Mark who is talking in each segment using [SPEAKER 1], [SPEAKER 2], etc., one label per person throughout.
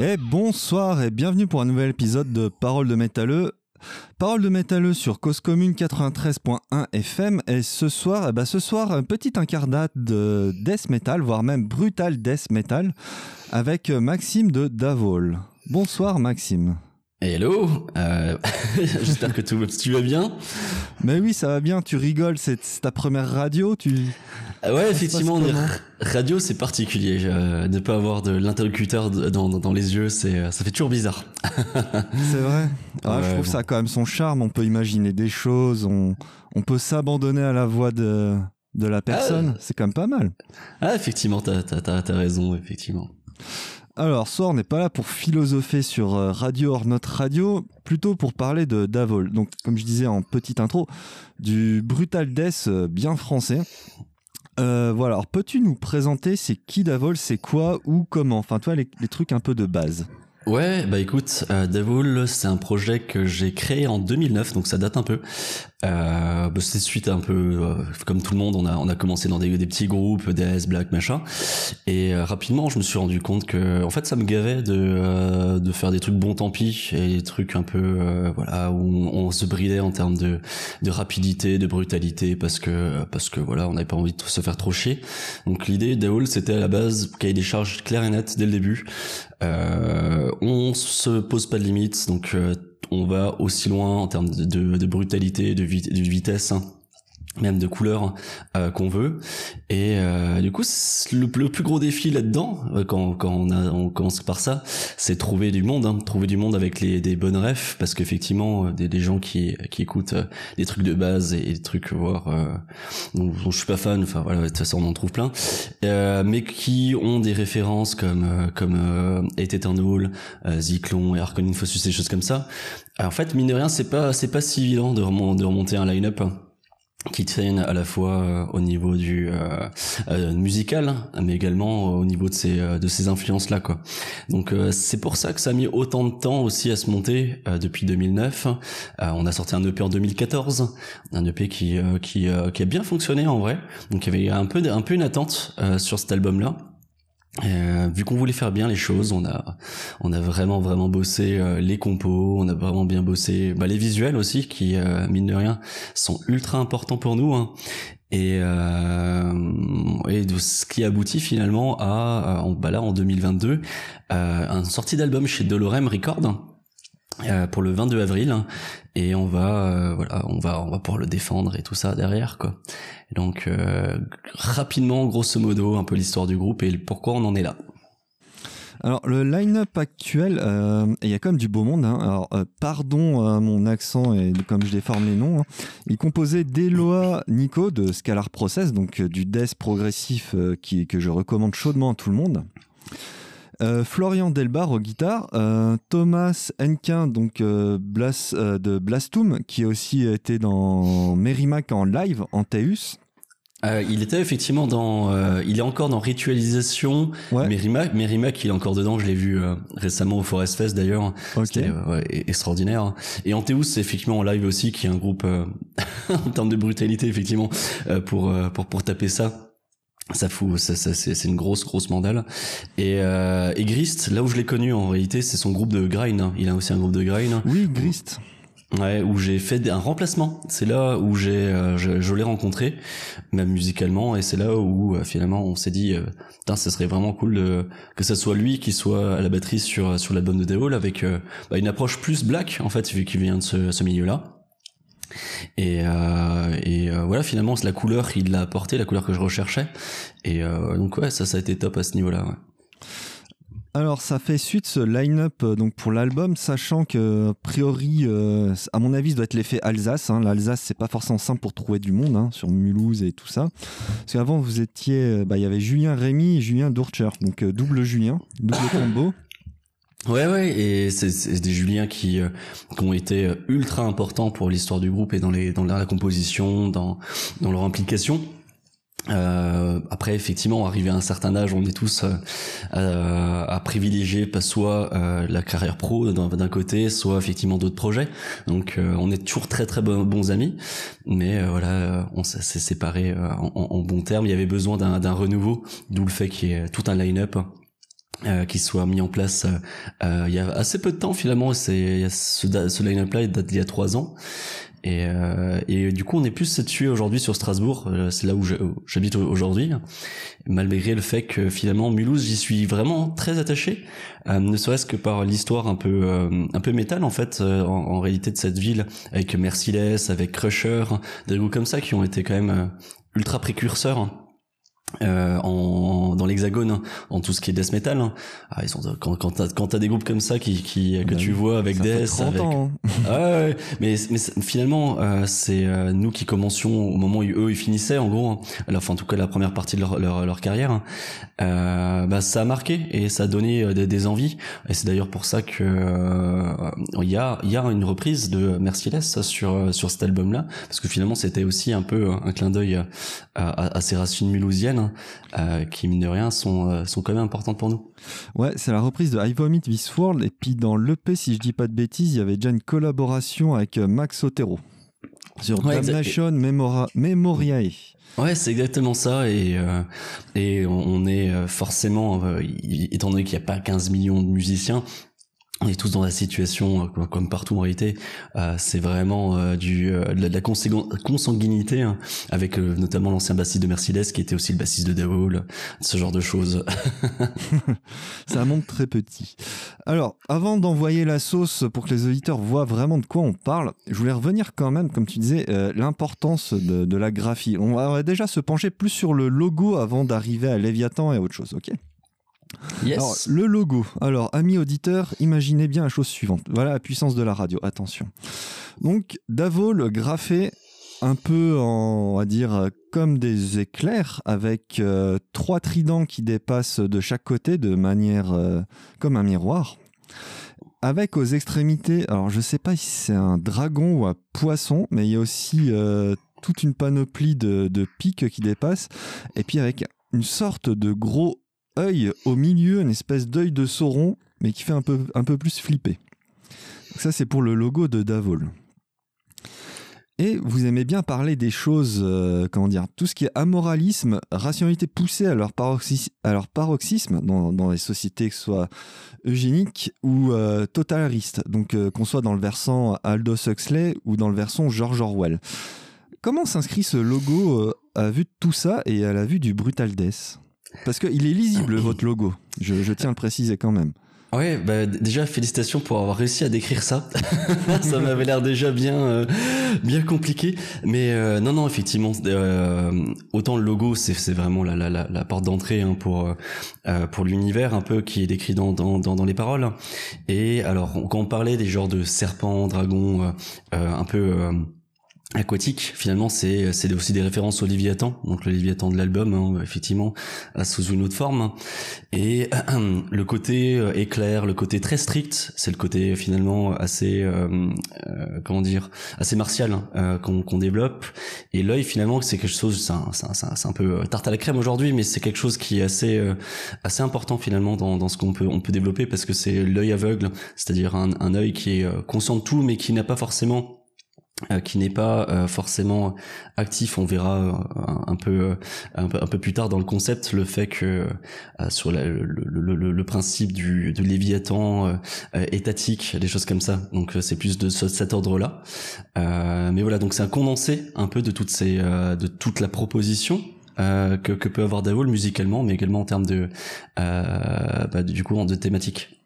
[SPEAKER 1] Et bonsoir et bienvenue pour un nouvel épisode de Parole de métalleux. Parole de métalleux sur Cause Commune 93.1 FM et ce soir, eh ben ce soir, un petit incarnat de death metal, voire même brutal death metal, avec Maxime de Davol. Bonsoir Maxime.
[SPEAKER 2] Hello, euh, j'espère que tout, tu vas bien.
[SPEAKER 1] Mais oui, ça va bien. Tu rigoles, c'est ta première radio. Tu.
[SPEAKER 2] Ah ouais, effectivement, radio c'est particulier. Euh, ne pas avoir de l'interlocuteur dans, dans, les yeux, c'est ça fait toujours bizarre.
[SPEAKER 1] c'est vrai. Ah, je trouve ça quand même son charme. On peut imaginer des choses. On, on peut s'abandonner à la voix de de la personne. Ah, c'est quand même pas mal.
[SPEAKER 2] Ah effectivement, t'as t'as t'as raison, effectivement.
[SPEAKER 1] Alors, Soir n'est pas là pour philosopher sur euh, Radio hors notre radio, plutôt pour parler de Davol. Donc, comme je disais en petite intro, du brutal death euh, bien français. Euh, voilà, alors peux-tu nous présenter c'est qui Davol, c'est quoi, ou comment? Enfin, toi, les, trucs un peu de base.
[SPEAKER 2] Ouais, bah écoute, euh, Devil, c'est un projet que j'ai créé en 2009, donc ça date un peu. Euh, bah c'est suite un peu, euh, comme tout le monde, on a on a commencé dans des, des petits groupes, DS, Black, machin, et euh, rapidement je me suis rendu compte que en fait ça me gavait de euh, de faire des trucs bon tant pis et des trucs un peu voilà où on, se bridait en termes de de rapidité, de brutalité, parce que parce que voilà on n'avait pas envie de se faire trop chier. Donc l'idée Devil, c'était à la base qu'il y ait des charges claires et nettes dès le début. Euh, on se pose pas de limites, donc euh, on va aussi loin en termes de, brutalité, de, de vitesse. Hein même de couleurs euh, qu'on veut. Et euh, du coup le, plus gros défi là-dedans euh, quand, quand on, a, on commence par ça c'est trouver du monde hein, trouver du monde avec les des bonnes refs parce qu'effectivement des, des gens qui qui écoutent des trucs de base et, des trucs voir dont, je suis pas fan enfin voilà de toute façon on en trouve plein. Mais qui ont des références comme comme euh, Eight Eternal Zyklon et Arcane des choses comme ça. En fait mine de rien c'est pas c'est pas si évident de remonter, de remonter un line-up hein qui tiennent à la fois euh, au niveau du euh, euh, musical mais également au niveau de ces de ces influences là quoi. Donc c'est pour ça que ça a mis autant de temps aussi à se monter depuis 2009 on a sorti un EP en 2014 un EP qui qui qui a bien fonctionné en vrai. Donc il y avait un peu un peu une attente sur cet album là euh, vu qu'on voulait faire bien les choses, on a on a vraiment vraiment bossé euh, les compos, on a vraiment bien bossé bah, les visuels aussi qui euh, mine de rien sont ultra importants pour nous hein. et et ce qui aboutit finalement à bah là en 2022 un sortie d'album chez Dolorem Records euh, pour le 22 avril et on va euh, voilà on va on va pouvoir le défendre et tout ça derrière quoi donc euh, rapidement grosso modo un peu l'histoire du groupe et pourquoi on en est là
[SPEAKER 1] alors le line-up actuel, il y a quand même du beau monde. Hein. Alors pardon mon accent et comme je déforme les noms. Hein. Il composait d'Eloa Nico de Scalar Process, donc du death progressif qui que je recommande chaudement à tout le monde. Euh, Florian Delbar au guitare, euh, Thomas Henquin donc euh, Blas, de Blastum qui a aussi été dans Merrimack en live en Teus.
[SPEAKER 2] il était effectivement dans, il est encore dans ritualisation. Ouais. Merrimack, Merrimack, il est encore dedans. Je l'ai vu récemment au Forest Fest d'ailleurs. C'était extraordinaire. Et Anteus, c'est effectivement en live aussi, qui est un groupe en termes de brutalité effectivement pour pour pour taper ça ça fout ça, ça c'est une grosse grosse mandale. Et euh, et Grist là où je l'ai connu en réalité c'est son groupe de grind hein. il a aussi un groupe de grind.
[SPEAKER 1] Oui Grist.
[SPEAKER 2] Ouais où j'ai fait un remplacement. C'est là où j'ai euh, je, je l'ai rencontré même musicalement et c'est là où euh, finalement on s'est dit euh, putain ce serait vraiment cool de, que ça soit lui qui soit à la batterie sur sur l'album de Devil avec bah, une approche plus black en fait vu qu'il vient de ce, ce milieu là et, euh, et euh, voilà, finalement, la couleur, il l'a apporté, la couleur que je recherchais. Et euh, donc ouais, ça, ça a été top à ce niveau-là. Ouais.
[SPEAKER 1] Alors ça fait suite ce line-up donc pour l'album, sachant que a priori, euh, à mon avis, ça doit être l'effet Alsace. Hein. L'Alsace c'est pas forcément simple pour trouver du monde hein, sur Mulhouse et tout ça. Parce qu'avant vous étiez, bah il y avait Julien Rémy et Julien Dourcher, donc double Julien, double combo.
[SPEAKER 2] Ouais ouais et c'est des Juliens qui, euh, qui ont été euh, ultra importants pour l'histoire du groupe et dans les dans la composition dans dans leur implication euh, après, effectivement, arrivé à un certain âge, on est tous euh, à privilégier soit euh, la carrière pro d'un côté, soit effectivement d'autres projets. Donc, on est toujours très très bons, bons amis, mais voilà, on s'est séparés en, en, en bons termes. Il y avait besoin d'un renouveau, d'où le fait qu'il y ait tout un line-up euh, qui soit mis en place euh, il y a assez peu de temps finalement c'est ce, ce line-up là date d'il y a trois ans. Et, euh, et du coup on est plus situé aujourd'hui sur Strasbourg euh, c'est là où j'habite aujourd'hui malgré le fait que finalement Mulhouse j'y suis vraiment très attaché euh, ne serait-ce que par l'histoire un peu un peu métal en fait en, en, réalité de cette ville avec Merciless avec Crusher des groupes comme ça qui ont été quand même ultra précurseurs euh, en, dans l'hexagone hein, en tout ce qui est death metal hein. ah, ils sont quand quand t'as quand t'as des groupes comme ça qui qui que bah tu vois avec death avec
[SPEAKER 1] ans, hein.
[SPEAKER 2] ah, ouais, mais mais finalement euh, c'est euh, nous qui commencions au moment où eux ils finissaient en gros hein. alors enfin en tout cas la première partie de leur leur, leur carrière hein. euh, bah ça a marqué et ça a donné euh, des, des envies et c'est d'ailleurs pour ça que il y a il y a une reprise de Merciless sur sur cet album là parce que finalement c'était aussi un peu un clin d'œil à, à, à, ces racines mulhousiennes euh, qui mine de rien sont euh, sont quand même importantes pour nous.
[SPEAKER 1] Ouais, c'est la reprise de I Vomit This World et puis dans l'EP si je dis pas de bêtises, il y avait déjà une collaboration avec euh, Max Otero sur ouais, Damnation Memora Memoriae.
[SPEAKER 2] Ouais, c'est exactement ça et et on est forcément étant donné qu'il n'y a pas 15 millions de musiciens, on est tous dans la situation euh, comme partout en réalité euh, c'est vraiment euh, du de la, consanguinité hein, avec notamment l'ancien bassiste de Mercedes qui était aussi le bassiste de Devil ce genre de choses.
[SPEAKER 1] Ça monte très petit. Alors avant d'envoyer la sauce pour que les auditeurs voient vraiment de quoi on parle je voulais revenir quand même comme tu disais l'importance de, de, la graphie. On va déjà se pencher plus sur le logo avant d'arriver à Léviathan et autre chose ok? Alors, le logo. Alors, amis auditeurs, imaginez bien la chose suivante. Voilà la puissance de la radio. Attention. Donc, Davol graffé un peu en, on va dire, comme des éclairs, avec euh, trois tridents qui dépassent de chaque côté de manière euh, comme un miroir. Avec aux extrémités, alors je sais pas si c'est un dragon ou un poisson, mais il y a aussi euh, toute une panoplie de, de pics qui dépassent. Et puis avec une sorte de gros œil au milieu, une espèce d'œil de Sauron, mais qui fait un peu, plus flipper. ça, c'est pour le logo de Davol. Et vous aimez bien parler des choses, euh, comment dire, tout ce qui est amoralisme, rationalité poussée à leur, paroxysme, dans, les sociétés, que ce soit eugéniques ou euh, donc euh, qu'on soit dans le versant Aldous Huxley ou dans le versant George Orwell. Comment s'inscrit ce logo à vue de tout ça et à la vue du Brutal Death? Parce qu'il est lisible, votre logo. Je, tiens à le préciser quand même.
[SPEAKER 2] Ouais, bah déjà félicitations pour avoir réussi à décrire ça. ça m'avait l'air déjà bien euh, bien compliqué, mais euh, non non effectivement euh, autant le logo c'est c'est vraiment la la la, porte d'entrée hein, pour pour l'univers un peu qui est décrit dans dans dans, les paroles. Et alors quand on parlait des genres de serpents, dragons, un peu aquatique finalement c'est c'est aussi des références au Léviathan donc le Léviathan de l'album hein, effectivement sous une autre forme. Et le côté euh, éclair le côté très strict c'est le côté finalement assez euh, euh, comment dire assez martial hein, qu'on développe. Et l'œil finalement c'est quelque chose c'est un, peu tarte à la crème aujourd'hui mais c'est quelque chose qui est assez assez important finalement dans, dans ce qu'on peut on peut développer parce que c'est l'œil aveugle c'est-à-dire un, un œil qui est conscient de tout mais qui n'a pas forcément euh, qui n'est pas euh, forcément actif. On verra euh, un, peu, un, peu, un peu plus tard dans le concept le fait que sur le, le, le, principe du de Léviathan étatique, des choses comme ça. Donc c'est plus de cet ordre-là. mais voilà, donc c'est un condensé un peu de toutes ces de toute la proposition que, que peut avoir Davol musicalement, mais également en termes de bah, du coup de thématique.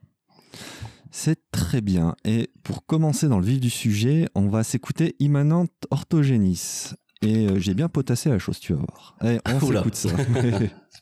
[SPEAKER 1] C'est très bien. Et pour commencer dans le vif du sujet, on va s'écouter Immanent Orthogénis. Et euh, j'ai bien potassé la chose, tu vas voir. Allez, on s'écoute ça.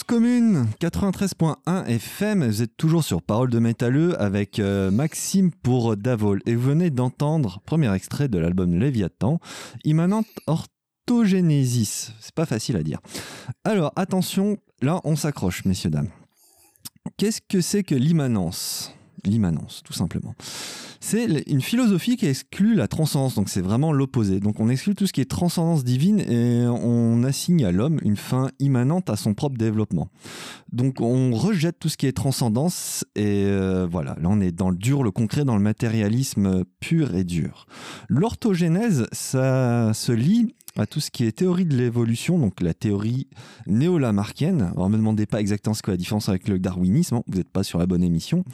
[SPEAKER 1] Commune 93.1 FM, vous êtes toujours sur Parole de métalleux avec euh, Maxime pour Davol et vous venez d'entendre premier extrait de l'album Léviathan, Immanente Orthogénésis. C'est pas facile à dire. Alors attention, là on s'accroche messieurs dames. Qu'est-ce que c'est que l'immanence? L'immanence, tout simplement c'est une philosophie qui exclut la transcendance, donc c'est vraiment l'opposé. Donc on exclut tout ce qui est transcendance divine et on assigne à l'homme une fin immanente à son propre développement. Donc on rejette tout ce qui est transcendance et euh, voilà, là on est dans le dur, le concret, dans le matérialisme pur et dur. L'orthogénèse, ça se lie à tout ce qui est théorie de l'évolution, donc la théorie néo-lamarckienne. Alors, ne me demandez pas exactement ce qu'est la différence avec le darwinisme, hein, vous n'êtes pas sur la bonne émission.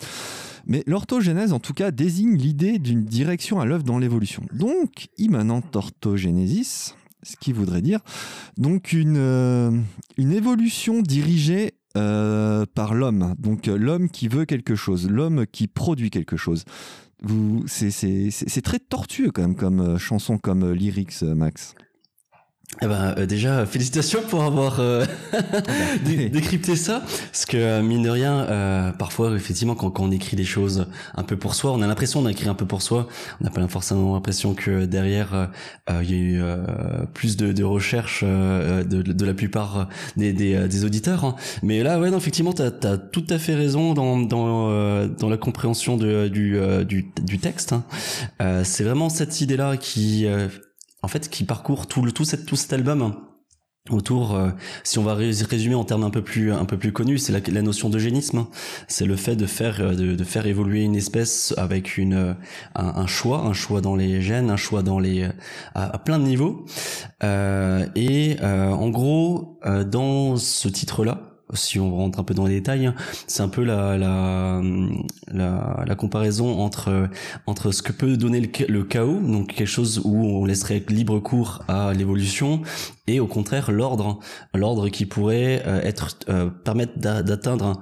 [SPEAKER 1] Mais l'orthogénèse, en tout cas, désigne l'idée d'une direction à l'œuvre dans l'évolution. Donc, immanente orthogénésis, ce qui voudrait dire donc une, euh, évolution dirigée euh, par l'homme. Donc, l'homme qui veut quelque chose, l'homme qui produit quelque chose. C'est très tortueux quand même comme euh, chanson, comme lyrics, Max.
[SPEAKER 2] Eh ben, euh, déjà, félicitations pour avoir euh, décrypté ça, parce que euh, mine de rien, parfois, effectivement, quand, quand, on écrit des choses un peu pour soi, on a l'impression d'écrire un peu pour soi. On n'a pas forcément l'impression que derrière, il y a eu plus de, de recherche de, de, la plupart des, des, des auditeurs. Hein. Mais là, ouais, non, effectivement, t'as as tout à fait raison dans dans, dans la compréhension de, du, du, du texte. Hein. C'est vraiment cette idée-là qui en fait, qui parcourt tout le tout, tout cet album hein. autour, euh, si on va résumer en termes un peu plus un peu plus connus, c'est la, la, notion d'eugénisme. C'est le fait de faire euh, de, de, faire évoluer une espèce avec une euh, un, choix, un choix dans les gènes, un choix dans les à, plein de niveaux. Euh, et en gros, dans ce titre-là, si on rentre un peu dans les détails, hein, c'est un peu la, la, la, comparaison entre, entre ce que peut donner le, le, chaos, donc quelque chose où on laisserait libre cours à l'évolution, et au contraire l'ordre, l'ordre qui pourrait euh, être euh, permettre d'atteindre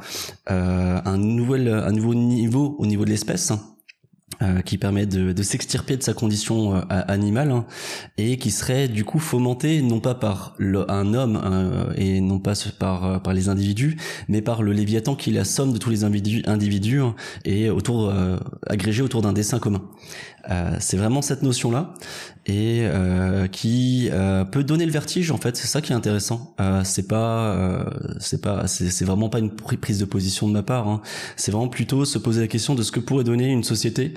[SPEAKER 2] euh, un nouvel un nouveau niveau au niveau de l'espèce euh, qui permet de, de s'extirper de sa condition euh, animale hein, et qui serait du coup fomenté non pas par le, un homme euh, et non pas par par les individus mais par le Léviathan qui est la somme de tous les individus, individus hein, et autour agrégé autour d'un dessin commun. Euh, c'est vraiment cette notion là et euh, qui euh, peut donner le vertige en fait. C'est ça qui est intéressant. C'est pas c'est pas c'est vraiment pas une prise de position de ma part hein. c'est vraiment plutôt se poser la question de ce que pourrait donner une société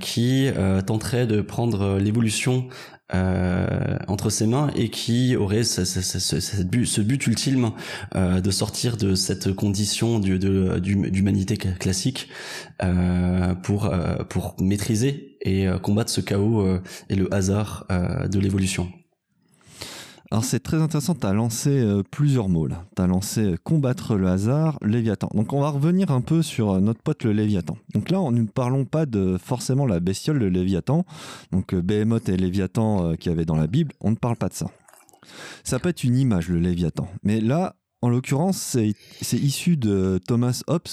[SPEAKER 2] qui tenterait de prendre l'évolution euh, entre ses mains et qui aurait ce, but, ultime euh, de sortir de cette condition d'humanité classique euh, pour euh, maîtriser et euh, combattre ce chaos et le hasard de l'évolution.
[SPEAKER 1] Alors c'est très intéressant, tu as lancé euh, plusieurs mots là. Tu as lancé euh, combattre le hasard, Léviathan. Donc on va revenir un peu sur euh, notre pote le Léviathan. Donc là, on ne parlons pas de forcément la bestiole le Léviathan, donc Behemoth et Léviathan qu'il y avait dans la Bible, on ne parle pas de ça. Ça peut être une image le Léviathan. Mais là, en l'occurrence, c'est issu de Thomas Hobbes,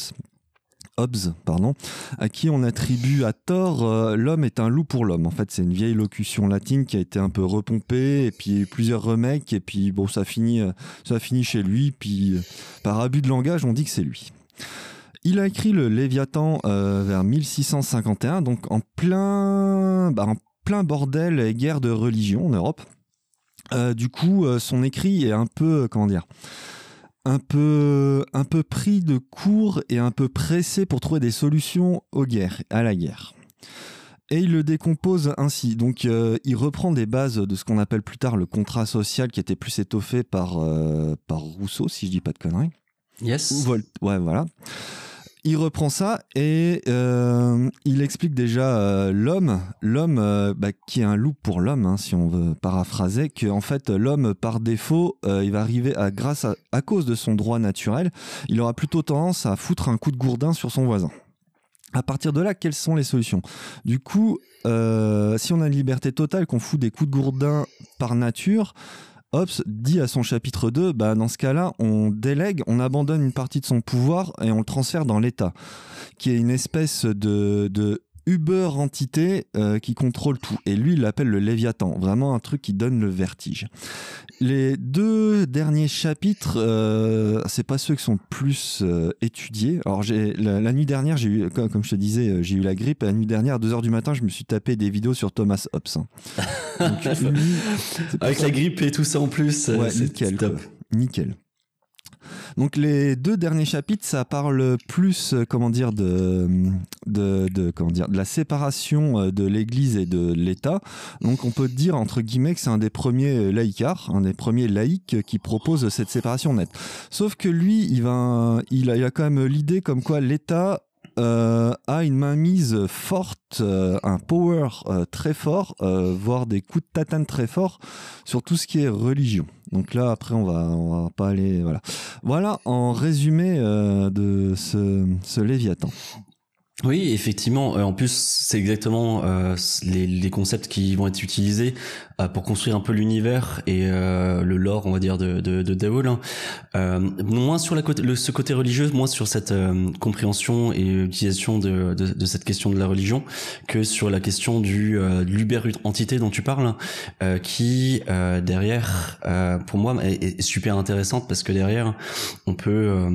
[SPEAKER 1] Hobbes, pardon, à qui on attribue à tort euh, l'homme est un loup pour l'homme. En fait, c'est une vieille locution latine qui a été un peu repompée, et puis plusieurs remakes, et puis bon, ça finit, euh, ça finit chez lui, puis euh, par abus de langage, on dit que c'est lui. Il a écrit le Léviathan vers 1651, donc en plein, bah, en plein bordel et guerre de religion en Europe. du coup, son écrit est un peu, comment dire, un peu, un peu pris de court et un peu pressé pour trouver des solutions aux guerres, à la guerre. Et il le décompose ainsi. Donc, euh, il reprend des bases de ce qu'on appelle plus tard le contrat social qui était plus étoffé par, euh, par Rousseau, si je dis pas de conneries.
[SPEAKER 2] Yes.
[SPEAKER 1] ouais, voilà il reprend ça et euh, il explique déjà euh, l'homme, l'homme euh, bah, qui est un loup pour l'homme, hein, si on veut paraphraser, que fait l'homme par défaut, il va arriver à grâce à, à, cause de son droit naturel, il aura plutôt tendance à foutre un coup de gourdin sur son voisin. À partir de là, quelles sont les solutions? Du coup, si on a une liberté totale, qu'on fout des coups de gourdin par nature, Hobbes dit à son chapitre 2, bah, dans ce cas-là, on délègue, on abandonne une partie de son pouvoir et on le transfère dans l'État, qui est une espèce de, Uber entité euh, qui contrôle tout. Et lui, il l'appelle le Léviathan. Vraiment un truc qui donne le vertige. Les deux derniers chapitres, euh, c'est pas ceux qui sont plus euh, étudiés. Alors, j'ai, la, nuit dernière, j'ai eu, comme, je te disais, euh, j'ai eu la grippe. La nuit dernière, à 2h du matin, je me suis tapé des vidéos sur Thomas Hobbes. Donc, lui,
[SPEAKER 2] Avec
[SPEAKER 1] ça-
[SPEAKER 2] la grippe et tout ça en plus,
[SPEAKER 1] Ouais,
[SPEAKER 2] c'est
[SPEAKER 1] nickel,
[SPEAKER 2] top.
[SPEAKER 1] Nickel. Donc les deux derniers chapitres, ça parle plus, euh, comment dire, de, de, comment dire, de la séparation euh, de l'Église et de l'État. Donc on peut dire entre guillemets que c'est un des premiers euh, un des premiers laïcs qui propose cette séparation nette. Sauf que lui, il va, il a quand même l'idée comme quoi l'État euh, a une mainmise forte, euh, un power euh, très fort, voire des coups de tatane très forts sur tout ce qui est religion. Donc là, après, on va, on va pas aller. Voilà. Voilà en résumé de ce, ce Léviathan.
[SPEAKER 2] Oui, effectivement. Euh, en plus, c'est exactement euh, les, les concepts qui vont être utilisés euh, pour construire un peu l'univers et euh, le lore, on va dire, de, de, de Daoul. hein. Euh, moins sur la le, ce côté religieux, moins sur cette euh, compréhension et utilisation de, de, de cette question de la religion, que sur la question du l'uber-entité dont tu parles, qui derrière, pour moi, est, est super intéressante parce que derrière, on peut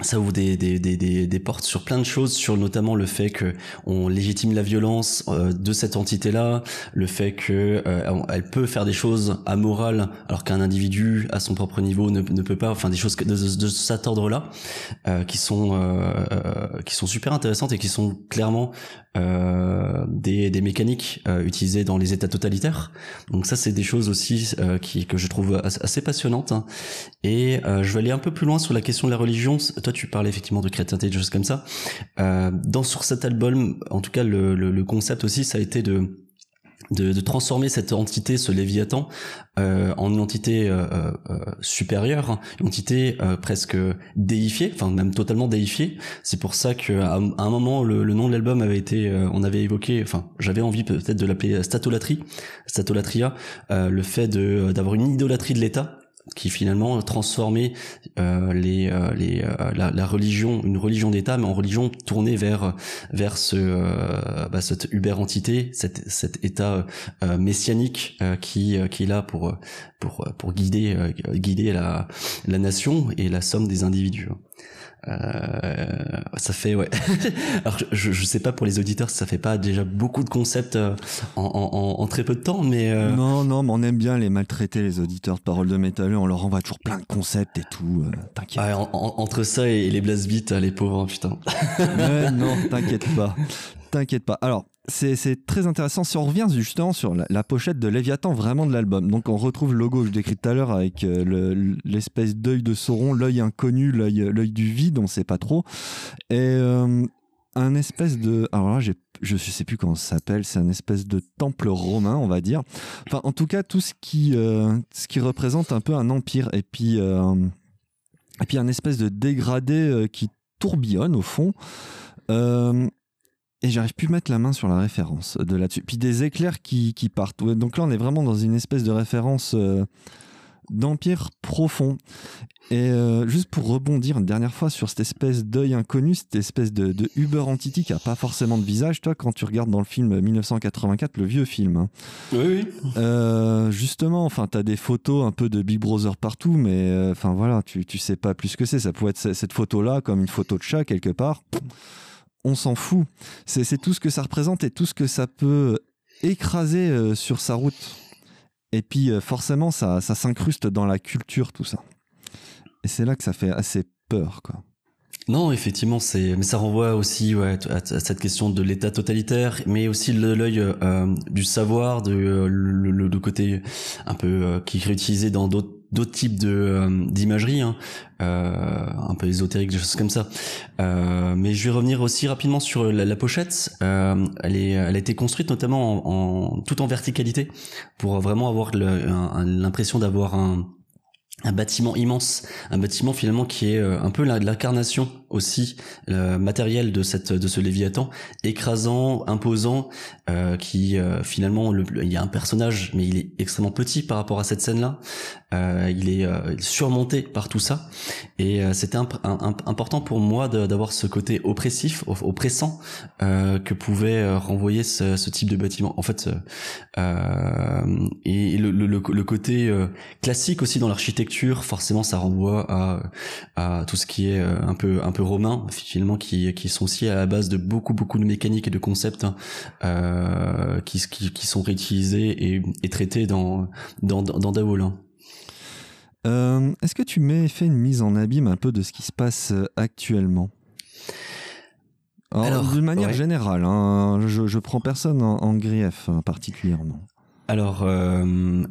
[SPEAKER 2] ça ouvre des, des, des, des, des portes sur plein de choses, sur notamment le fait que on légitime la violence euh, de cette entité-là, le fait que euh, elle peut faire des choses amorales alors qu'un individu à son propre niveau ne, ne peut pas, enfin des choses de, de, cet ordre-là, euh, qui sont qui sont super intéressantes et qui sont clairement des, des mécaniques utilisées dans les États totalitaires. Donc ça, c'est des choses aussi qui que je trouve as- assez passionnantes. Et je vais aller un peu plus loin sur la question de la religion. Toi, tu parlais effectivement de chrétienté, des choses comme ça. Euh, dans sur cet album, en tout cas, le, le, le concept aussi, ça a été de de, de transformer cette entité, ce Léviathan, euh, en une entité euh, euh, euh, supérieure, une entité euh, presque déifiée, enfin même totalement déifiée. C'est pour ça que à, un moment le, le nom de l'album avait été, on avait évoqué, enfin j'avais envie peut-être de l'appeler statolatrie, statolatria, le fait de d'avoir une idolâtrie de l'État qui finalement transformait euh, les, euh, les, euh, la, la religion, une religion d'État, mais en religion tournée vers vers ce euh, bah, cette uber entité, cet, cet État messianique qui qui est là pour pour pour guider guider la la nation et la somme des individus. Euh, ça fait ouais. Alors je, je sais pas pour les auditeurs si ça fait pas déjà beaucoup de concepts euh, en, en, en très peu de temps, mais euh,
[SPEAKER 1] Non, non, mais on aime bien les maltraiter, les auditeurs de Parole de Métalleux. On leur envoie toujours plein de concepts et tout. euh, t'inquiète.
[SPEAKER 2] ouais, en- en- entre ça et les blast beats, les pauvres, putain.
[SPEAKER 1] Ouais, non, t'inquiète pas. T'inquiète pas. Alors, c'est très intéressant. Si on revient justement sur la, pochette de Léviathan, vraiment de l'album. Donc, on retrouve le logo que je décris tout à l'heure avec euh, le- l'espèce d'œil de Sauron, l'œil inconnu, l'œil du vide, on sait pas trop. Et euh, un espèce de. Alors là, je sais plus comment ça s'appelle. C'est un espèce de temple romain, on va dire. Enfin, en tout cas, tout ce qui, euh, représente un peu un empire. Et puis, et puis un espèce de dégradé qui tourbillonne au fond. Et j'arrive plus à mettre la main sur la référence de là-dessus. Puis des éclairs qui, qui partent. Donc là, on est vraiment dans une espèce de référence euh, d'empire profond. Et euh, juste pour rebondir une dernière fois sur cette espèce d'œil inconnu, cette espèce de, de Uber entity qui a pas forcément de visage, toi, quand tu regardes dans le film 1984, le vieux film, hein,
[SPEAKER 2] Oui, oui.
[SPEAKER 1] euh, justement, enfin, t'as des photos un peu de Big Brother partout, mais enfin voilà, tu, tu sais pas plus ce que c'est. Ça pourrait être ce- cette photo-là comme une photo de chat quelque part. On s'en fout. C'est tout ce que ça représente et tout ce que ça peut écraser euh, sur sa route. Et puis euh, forcément, ça, ça s'incruste dans la culture, tout ça. Et c'est là que ça fait assez peur, quoi.
[SPEAKER 2] Non, effectivement, c'est, mais ça renvoie aussi ouais, à, cette question de l'État totalitaire, mais aussi l'œil euh, du savoir, de le, côté un peu qui est réutilisé dans d'autres d'autres types de euh, d'imagerie, hein, euh, un peu ésotérique, des choses comme ça. Euh, mais je vais revenir aussi rapidement sur la, pochette. Euh, elle est, elle a été construite notamment en, en tout en verticalité pour vraiment avoir l'impression d'avoir un un bâtiment immense, un bâtiment finalement qui est euh, un peu l'incarnation aussi matérielle de cette de ce Léviathan, écrasant, imposant, euh, qui euh, finalement il y a un personnage mais il est extrêmement petit par rapport à cette scène-là. il est surmonté par tout ça et c'était important pour moi d'avoir ce côté oppressif, oppressant que pouvait renvoyer ce, ce, type de bâtiment. En fait, et le, le, le côté classique aussi dans l'architecture, forcément ça renvoie à, à tout ce qui est un peu un peu romains finalement qui, qui sont aussi à la base de beaucoup beaucoup de mécaniques et de concepts hein, euh, qui, qui, sont réutilisés et, et traités dans dans, dans hein.
[SPEAKER 1] Euh, Est-ce que tu m'as fait une mise en abîme un peu de ce qui se passe euh, actuellement? Alors, d'une manière générale, hein, je, je prends personne en, en grief particulièrement.
[SPEAKER 2] Alors, euh,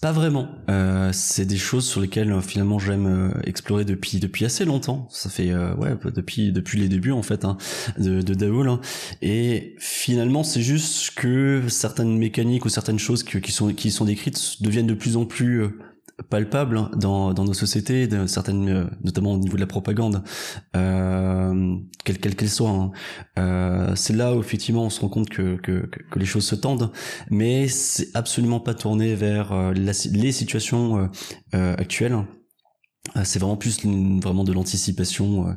[SPEAKER 2] pas vraiment. Euh, c'est des choses sur lesquelles euh, finalement j'aime explorer depuis depuis assez longtemps. Ça fait ouais depuis depuis les débuts en fait hein, de, de Daoul. Hein. Et finalement, c'est juste que certaines mécaniques ou certaines choses qui, qui sont qui sont décrites deviennent de plus en plus palpable hein, dans, dans nos sociétés, de certaines, euh, notamment au niveau de la propagande, euh, quelle qu'elle soit. Hein. Euh, c'est là où effectivement on se rend compte que, que, que les choses se tendent, mais c'est absolument pas tourné vers euh, les situations euh, actuelles. C'est vraiment plus vraiment de l'anticipation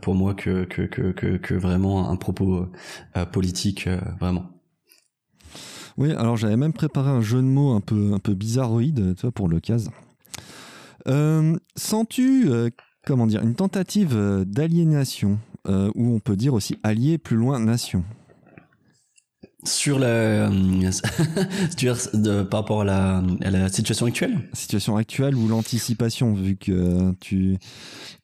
[SPEAKER 2] pour moi que, que, que, que, vraiment un propos politique, vraiment.
[SPEAKER 1] Oui, alors j'avais même préparé un jeu de mots un peu, un peu bizarroïde, tu vois, pour le cas. Euh, Sens-tu, euh, comment dire, une tentative euh, d'aliénation, ou on peut dire aussi allier plus loin nation?
[SPEAKER 2] Sur la par rapport à la, à la situation actuelle?
[SPEAKER 1] Situation actuelle ou l'anticipation vu que tu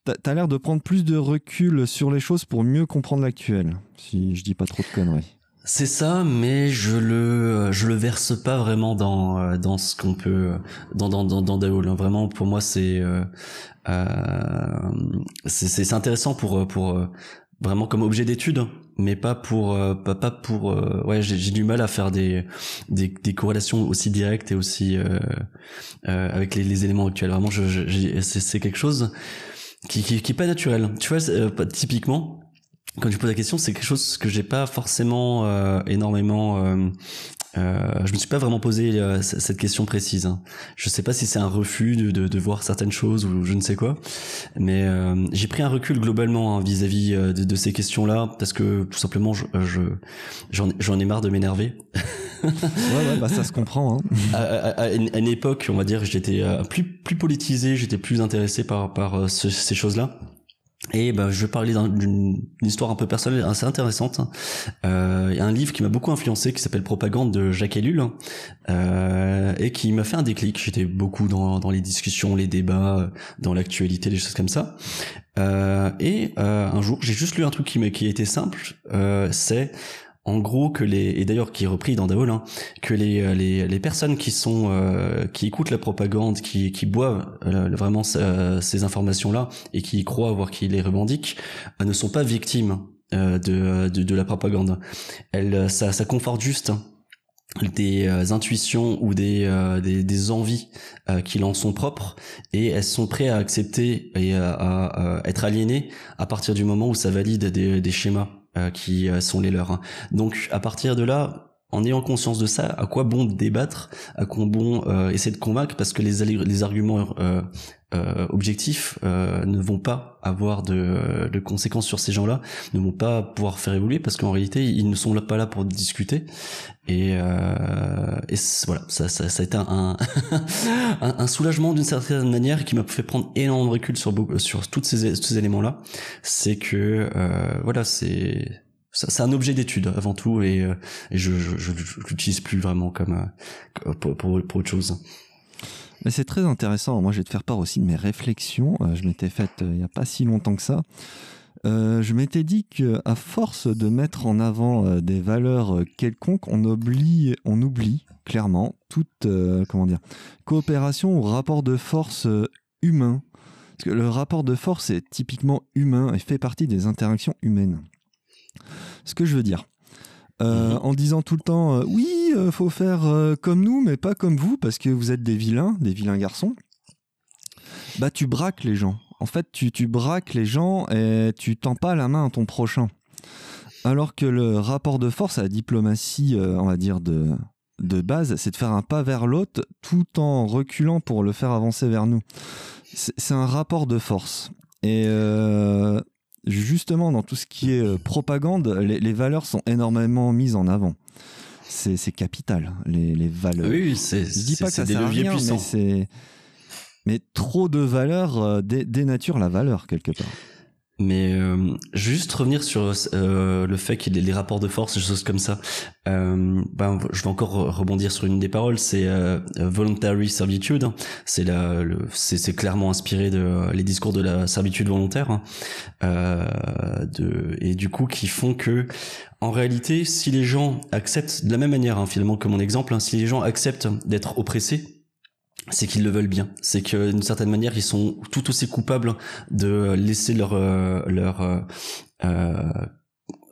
[SPEAKER 1] as l'air de prendre plus de recul sur les choses pour mieux comprendre l'actuel si je dis pas trop de conneries
[SPEAKER 2] c'est ça, mais je le je le verse pas vraiment dans euh, dans ce qu'on peut dans dans dans, dans Daoul. Hein. Vraiment, pour moi, c'est euh, euh c'est intéressant pour pour vraiment comme objet d'étude, mais pas pour pas pas pour ouais j'ai du mal à faire des des, des corrélations aussi directes et aussi euh, avec les, les éléments actuels. Vraiment, je, je c'est quelque chose qui, qui qui est pas naturel. Tu vois, typiquement quand tu poses la question, c'est quelque chose que j'ai pas forcément euh, énormément. Euh, euh, je me suis pas vraiment posé euh, cette question précise. Hein. Je sais pas si c'est un refus de, de, de, voir certaines choses ou je ne sais quoi, mais euh, j'ai pris un recul globalement hein, vis-à-vis de, de, ces questions-là parce que tout simplement, je, j'en, ai marre de m'énerver.
[SPEAKER 1] ouais, ouais, bah ça se comprend. Hein.
[SPEAKER 2] À, à, à, une, époque, on va dire, j'étais plus plus politisé, j'étais plus intéressé par par ces choses-là. Et ben, je vais parler d'une histoire un peu personnelle assez intéressante. Euh, il y a un livre qui m'a beaucoup influencé qui s'appelle Propagande de Jacques Ellul euh, et qui m'a fait un déclic. J'étais beaucoup dans, les discussions, les débats, dans l'actualité, des choses comme ça. Euh, et euh, un jour, j'ai juste lu un truc qui, qui était simple. Euh, c'est en gros que les et d'ailleurs qui est repris dans Daol hein, que les, euh, les, les personnes qui sont euh, qui écoutent la propagande qui qui boivent euh, vraiment ces informations là et qui y croient voire qui les revendiquent ne sont pas victimes de, de, de la propagande. Elle ça ça conforte juste hein, des intuitions ou des, des, des envies qui leur sont propres et elles sont prêtes à accepter et à, à, être aliénées à partir du moment où ça valide des, des schémas. euh, qui euh, sont les leurs. Hein. Donc à partir de là, en ayant conscience de ça, à quoi bon débattre, à quoi bon euh, essayer de convaincre, parce que les, les arguments euh, euh, objectifs ne vont pas avoir de, de, conséquences sur ces gens-là, ne vont pas pouvoir faire évoluer, parce qu'en réalité, ils ne sont pas là pour discuter. Et, et voilà, ça, ça, ça, a été un, un, un soulagement d'une certaine manière qui m'a fait prendre énormément de recul sur, sur ces, tous ces éléments-là. C'est que, voilà, c'est c'est un objet d'étude avant tout et, euh, je, je, l'utilise plus vraiment comme euh, pour, autre chose.
[SPEAKER 1] Mais c'est très intéressant. Moi, je vais te faire part aussi de mes réflexions. Euh, je m'étais faite il n'y a pas si longtemps que ça. je m'étais dit que à force de mettre en avant des valeurs quelconques, on oublie, on oublie clairement toute comment dire coopération ou rapport de force humain. Parce que le rapport de force est typiquement humain et fait partie des interactions humaines. Ce que je veux dire. Euh, mhm. en disant tout le temps euh, oui, euh, faut faire comme nous, mais pas comme vous, parce que vous êtes des vilains, des vilains garçons. bah tu braques les gens. En fait, tu, tu braques les gens et tu tends pas la main à ton prochain. Alors que le rapport de force à la diplomatie, euh, on va dire, de, de base, c'est de faire un pas vers l'autre tout en reculant pour le faire avancer vers nous. C'est un rapport de force. Et euh, justement, dans tout ce qui est euh, propagande, les, valeurs sont énormément mises en avant. C'est capital, les, les, valeurs.
[SPEAKER 2] Oui, c'est des leviers puissants.
[SPEAKER 1] Mais, mais trop de valeurs dénature la valeur quelque part.
[SPEAKER 2] Mais euh, juste revenir sur euh, le fait qu'il y ait les rapports de force, des choses comme ça. Euh, ben, je vais encore rebondir sur une des paroles, c'est euh, voluntary servitude. C'est la, c'est clairement inspiré de les discours de la servitude volontaire, hein. de, et du coup qui font que, en réalité, si les gens acceptent de la même manière, hein, finalement, que mon exemple, hein, si les gens acceptent d'être oppressés, c'est qu'ils le veulent bien. C'est que d'une certaine manière, ils sont tout aussi coupables de laisser leur euh, leur euh, euh,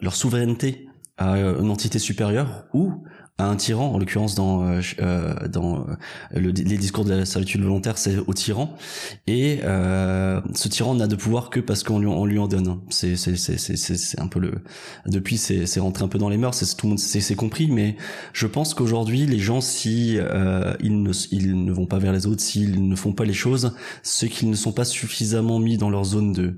[SPEAKER 2] leur souveraineté à une entité supérieure ou un tyran, en l'occurrence dans euh, euh dans euh, le, les discours de la servitude volontaire, c'est au tyran. Et euh, ce tyran n'a de pouvoir que parce qu'on lui, on lui en donne. C'est c'est c'est c'est un peu le depuis c'est c'est rentré un peu dans les mœurs, c'est tout le monde c'est compris. Mais je pense qu'aujourd'hui les gens si euh, ils ne ils ne vont pas vers les autres, s'ils ne font pas les choses, c'est qu'ils ne sont pas suffisamment mis dans leur zone de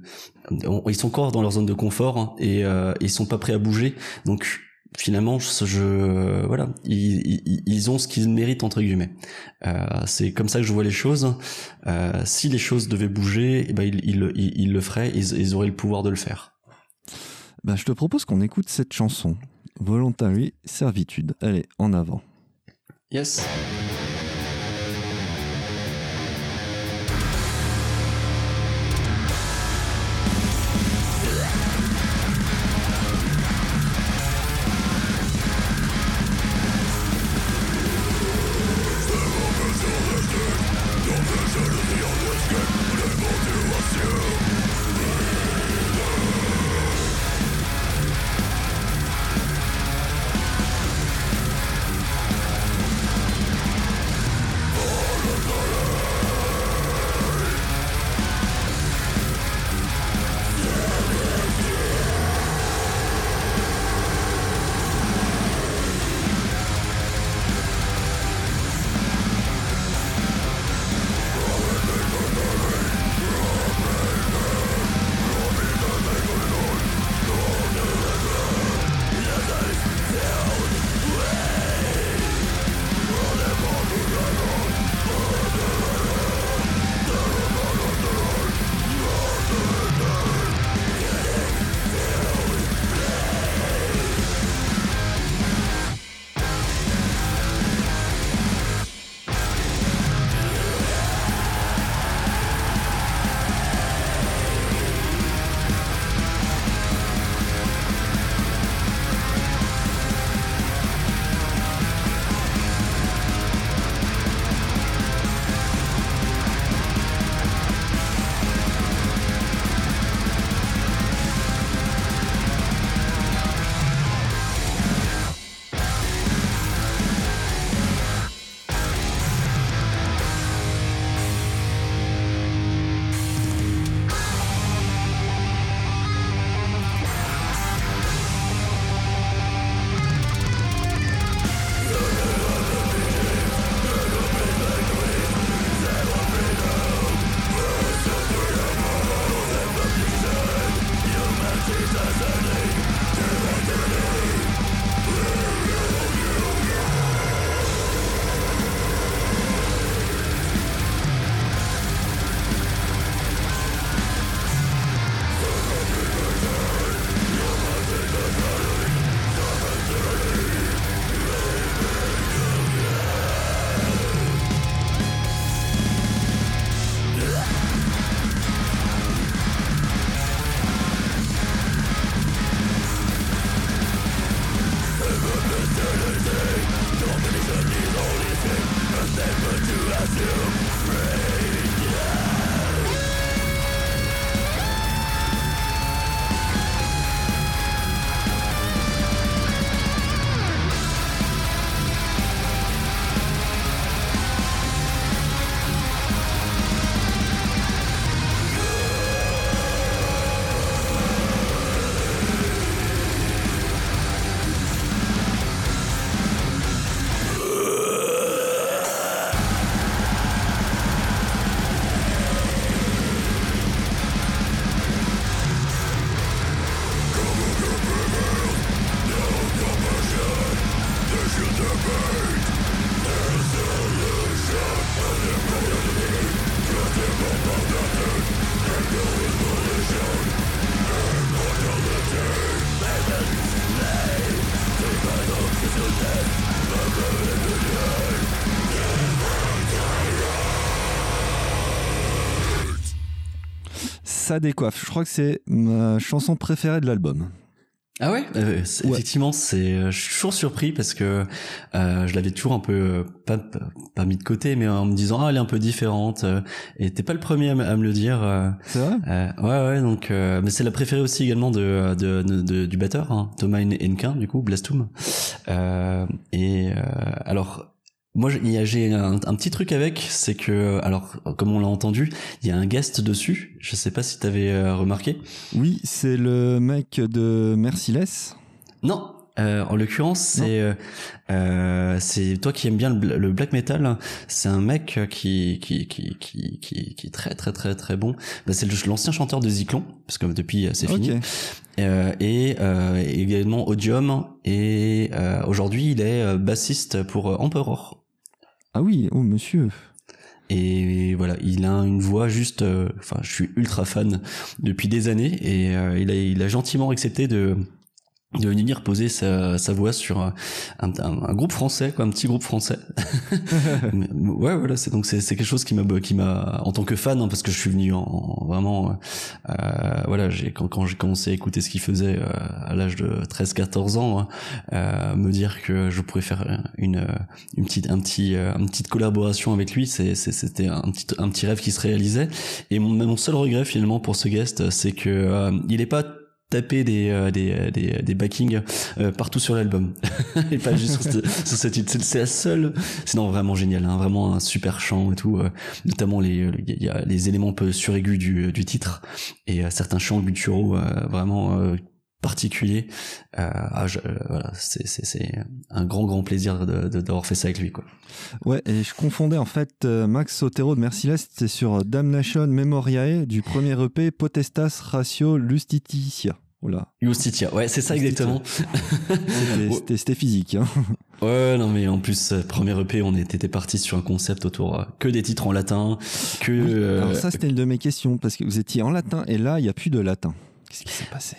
[SPEAKER 2] ils sont encore dans leur zone de confort hein, et euh, ils sont pas prêts à bouger. Donc finalement, je, voilà, ils, ont ce qu'ils méritent entre guillemets. Euh, c'est comme ça que je vois les choses. Euh, si les choses devaient bouger, eh ben ils, le feraient, ils, auraient le pouvoir de le faire.
[SPEAKER 1] Bah, je te propose qu'on écoute cette chanson, Voluntary Servitude. Allez, en avant.
[SPEAKER 2] Yes.
[SPEAKER 1] Ça décoiffe. Je crois que c'est ma chanson préférée de l'album.
[SPEAKER 2] Ah ouais, euh, effectivement, c'est. Euh, je suis toujours surpris parce que euh, je l'avais toujours un peu pas, pas mis de côté, mais en me disant ah elle est un peu différente. et t'es pas le premier à, me le dire.
[SPEAKER 1] c'est vrai?
[SPEAKER 2] ouais ouais donc mais c'est la préférée aussi également de, de, de, du batteur hein, Thomas Enkin du coup Blastum. et alors moi, j'ai un, un, petit truc avec, c'est que, alors, comme on l'a entendu, il y a un guest dessus. Je sais pas si t'avais avais euh, remarqué.
[SPEAKER 1] Oui, c'est le mec de Merciless.
[SPEAKER 2] Non, euh, en l'occurrence, c'est euh, euh, c'est toi qui aimes bien le, black metal. C'est un mec qui qui qui qui qui, qui est très très très très bon. Bah, c'est l'ancien chanteur de Zyklon, parce que depuis c'est fini. et également Odium. Et aujourd'hui, il est bassiste pour Emperor.
[SPEAKER 1] Ah oui, oh monsieur.
[SPEAKER 2] Et voilà, il a une voix juste. Euh, enfin, je suis ultra fan depuis des années et euh, il, a, il a gentiment accepté de de venir poser sa, sa voix sur un, un, groupe français quoi un petit groupe français. Ouais voilà c'est donc c'est quelque chose qui m'a qui m'a en tant que fan hein, parce que je suis venu en, vraiment euh, voilà j'ai quand, quand j'ai commencé à écouter ce qu'il faisait euh, à l'âge de 13 14 ans hein, euh, me dire que je pourrais faire une une petite un petit euh, une petite collaboration avec lui c'est c'était un petit un petit rêve qui se réalisait. Et mon, mon seul regret finalement pour ce guest c'est que euh, il est pas taper des euh, des euh, des, euh, des backings partout sur l'album. Et pas juste sur, sur cette c'est la seule c'est non vraiment génial hein, vraiment un super chant et tout notamment les il y a les éléments un peu suraigus du du titre. Et certains chants gutturaux vraiment particuliers ah, voilà c'est un grand grand plaisir de d'avoir fait ça avec lui quoi
[SPEAKER 1] ouais et je confondais en fait Max Otero de Merciless c'est sur Damnation Memoriae du premier EP Potestas Ratio Lustititia
[SPEAKER 2] Oula. Justitia, ouais, c'est ça exactement.
[SPEAKER 1] C'était physique. Hein.
[SPEAKER 2] Ouais, non, mais en plus, euh, premier EP, on était parti sur un concept autour euh, que des titres en latin, que.
[SPEAKER 1] Euh, alors ça, c'était une de mes questions parce que vous étiez en latin et là, il n'y a plus de latin. Qu'est-ce qui s'est passé?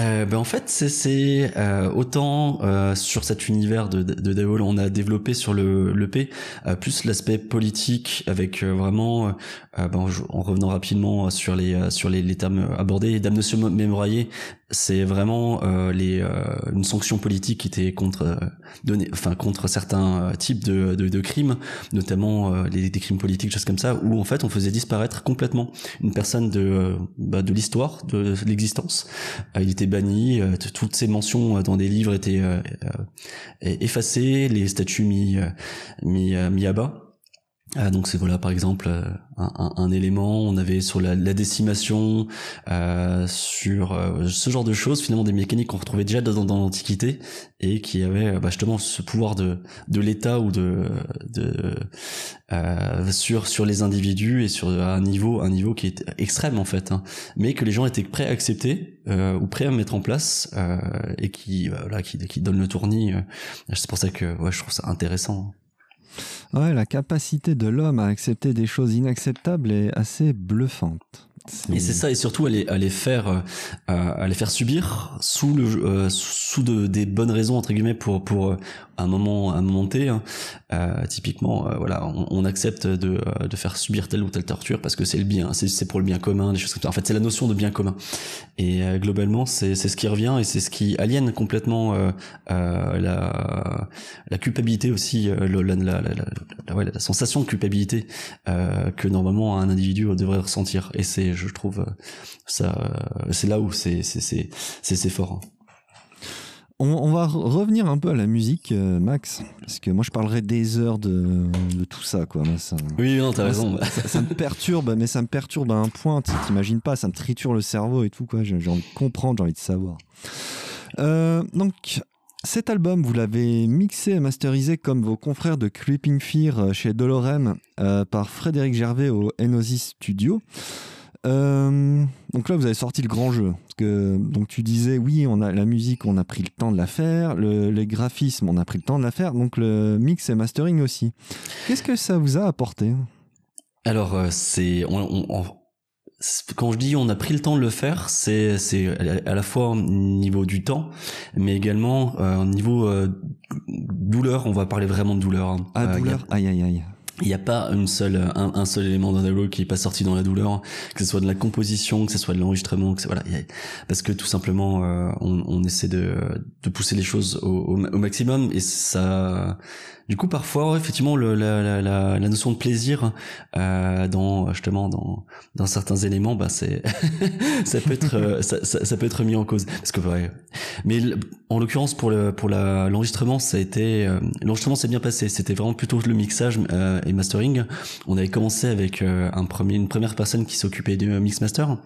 [SPEAKER 2] Euh, ben en fait, c'est euh, autant euh, sur cet univers de, de Devil, on a développé sur le l'EP euh, plus l'aspect politique avec euh, ben, en revenant rapidement sur les sur les, les termes abordés, damnation mémoriée, c'est vraiment les une sanction politique qui était contre donné, enfin contre certains types de, de, de crimes, notamment les des crimes politiques, choses comme ça, où en fait on faisait disparaître complètement une personne de bah, de l'histoire, de, de l'existence. il était banni, euh, toutes ces mentions euh, dans des livres étaient euh, effacées, les statuts mis mis mis à bas. Ah, donc c'est voilà par exemple euh, un, un, élément. On avait sur la, la décimation, euh, sur euh, ce genre de choses, finalement des mécaniques qu'on retrouvait déjà dans, dans l'Antiquité et qui avaient bah, justement ce pouvoir de de l'État ou de de euh, sur sur les individus et sur un niveau un niveau qui est extrême en fait, hein, mais que les gens étaient prêts à accepter ou prêts à mettre en place et qui voilà qui qui donne le tournis. c'est pour ça que ouais, je trouve ça intéressant.
[SPEAKER 1] Ouais, la capacité de l'homme à accepter des choses inacceptables est assez bluffante.
[SPEAKER 2] Et c'est ça, et surtout à les, à faire, euh, à les faire subir sous le, euh, sous de, des bonnes raisons entre guillemets pour pour un moment un moment T. Hein. Euh, typiquement, euh, voilà, on, on, accepte de, de faire subir telle ou telle torture parce que c'est le bien, c'est pour le bien commun, des choses comme ça. En fait, c'est la notion de bien commun. Et globalement, c'est c'est ce qui revient et c'est ce qui aliène complètement la la culpabilité aussi, la, la, la, la sensation de culpabilité que normalement un individu devrait ressentir. Et c'est je trouve ça c'est là où c'est c'est c'est c'est fort.
[SPEAKER 1] On, va revenir un peu à la musique, euh, Max, parce que moi je parlerai des heures de, de tout ça, quoi. ça,
[SPEAKER 2] oui, non, t'as raison.
[SPEAKER 1] Ça, me perturbe, mais ça me perturbe à un point, t'imagines pas, ça me triture le cerveau et tout, quoi. J'ai envie de comprendre, j'ai envie de savoir. Euh, donc, cet album, vous l'avez mixé et masterisé comme vos confrères de Creeping Fear euh, chez Dolorem par Frédéric Gervais au Enosis Studio. Euh, donc là, vous avez sorti le grand jeu. Parce que, donc tu disais, oui, on a la musique, on a pris le temps de la faire. Le, les graphismes, on a pris le temps de la faire. Donc le mix et mastering aussi. Qu'est-ce que ça vous a apporté?
[SPEAKER 2] Alors, euh, c'est. On, on, quand je dis on a pris le temps de le faire, c'est à la fois au niveau du temps, mais également euh, au niveau euh, douleur. On va parler vraiment de douleur. hein.
[SPEAKER 1] Ah, douleur Aïe, aïe, aïe.
[SPEAKER 2] Il n'y a pas une seule, un, seul élément d'un tableau qui est pas sorti dans la douleur, que ce soit de la composition, que ce soit de l'enregistrement, que c'est voilà, parce que tout simplement euh, on, essaie de, de pousser les choses au, au, au maximum et ça, du coup parfois effectivement le, la, la, la, notion de plaisir euh, dans justement dans, dans certains éléments, bah c'est ça peut être euh, ça, ça, peut être mis en cause parce que ouais. Mais en l'occurrence pour le pour l'enregistrement ça a été euh, l'enregistrement s'est bien passé. C'était vraiment plutôt le mixage euh, et mastering. On avait commencé avec un premier une première personne qui s'occupait du mix master.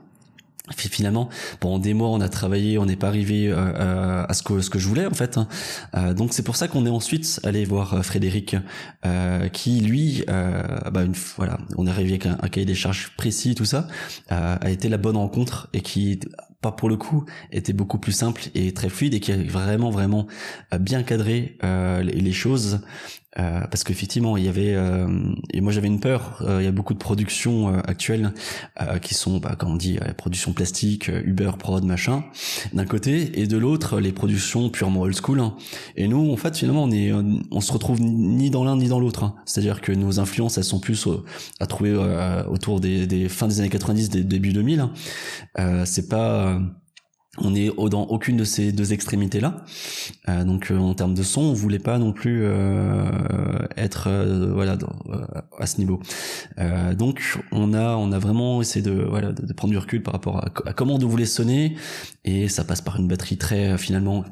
[SPEAKER 2] Finalement, pendant des mois, on a travaillé, on n'est pas arrivé euh, euh, à ce que ce que je voulais en fait. hein. Euh, donc c'est pour ça qu'on est ensuite allé voir euh, Frédéric, euh, qui lui, euh, bah une, voilà, on est arrivé avec un, cahier des charges précis, tout ça, a été la bonne rencontre et qui, pas pour le coup, était beaucoup plus simple et très fluide et qui a vraiment vraiment bien cadré les choses. Euh, parce qu'effectivement, il y avait euh, et moi j'avais une peur. euh, il y a beaucoup de productions euh, actuelles euh, qui sont, bah, comme on dit, production plastique, Uber, prod, machin, d'un côté, et de l'autre, les productions purement old school. hein. Et nous, en fait, finalement, on est, on se retrouve ni dans l'un ni dans l'autre. hein. C'est-à-dire que nos influences, elles sont plus à trouver autour des, des fins des années 90, des début 2000. hein. C'est pas on est au- dans aucune de ces deux extrémités là donc euh, en termes de son on voulait pas non plus euh, être euh, voilà euh, à ce niveau. Euh, donc on a on a vraiment essayé de voilà de, prendre du recul par rapport à, à comment on voulait sonner. Et ça passe par une batterie très euh, finalement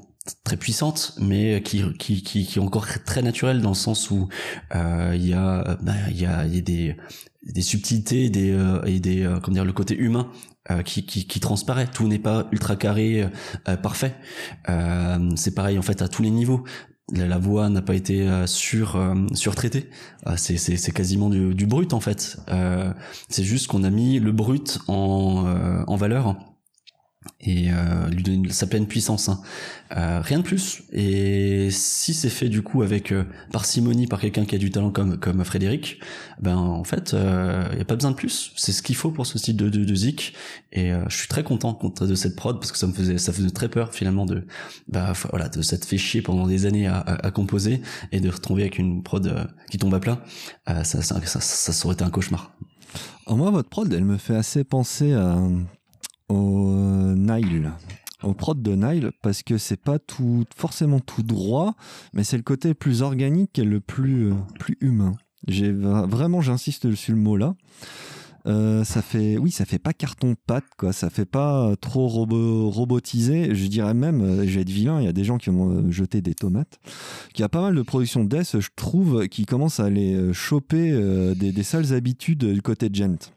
[SPEAKER 2] très puissante mais qui qui qui, qui est encore très naturelle dans le sens où euh, il y a euh, bah, y a y a des des subtilités des euh, et des euh, comment dire le côté humain euh, qui, qui, qui transparaît. Tout n'est pas ultra carré, euh, parfait. C'est pareil en fait à tous les niveaux. La, la voix n'a pas été sur surtraitée. C'est, c'est, quasiment du, du brut en fait. C'est juste qu'on a mis le brut en, en valeur et euh, lui donner sa pleine puissance. hein. Euh, rien de plus. Et si c'est fait du coup avec euh, parcimonie par quelqu'un qui a du talent comme comme Frédéric, ben en fait, il y a pas besoin de plus. C'est ce qu'il faut pour ce style de de, de zik. Et euh, je suis très content de cette prod parce que ça me faisait ça faisait très peur finalement de bah voilà de s'être fait chier pendant des années à, à, à composer et de retrouver avec une prod euh, qui tombe à plat. Euh, ça, ça, ça ça aurait été un cauchemar.
[SPEAKER 1] Alors moi, votre prod, elle me fait assez penser à, au Nile. Au prod de Nile, parce que c'est pas tout forcément tout droit, mais c'est le côté plus organique et le plus, euh, plus humain. J'ai vra- vraiment, j'insiste sur le mot là. Euh, ça fait, oui, ça fait pas carton pâte, quoi. Ça fait pas euh, trop robo- robotisé. Je dirais même, euh, je vais être vilain. Il y a des gens qui ont jeté des tomates. Qui a pas mal de productions death, je trouve, qui commencent à aller choper des, sales habitudes du côté de gent.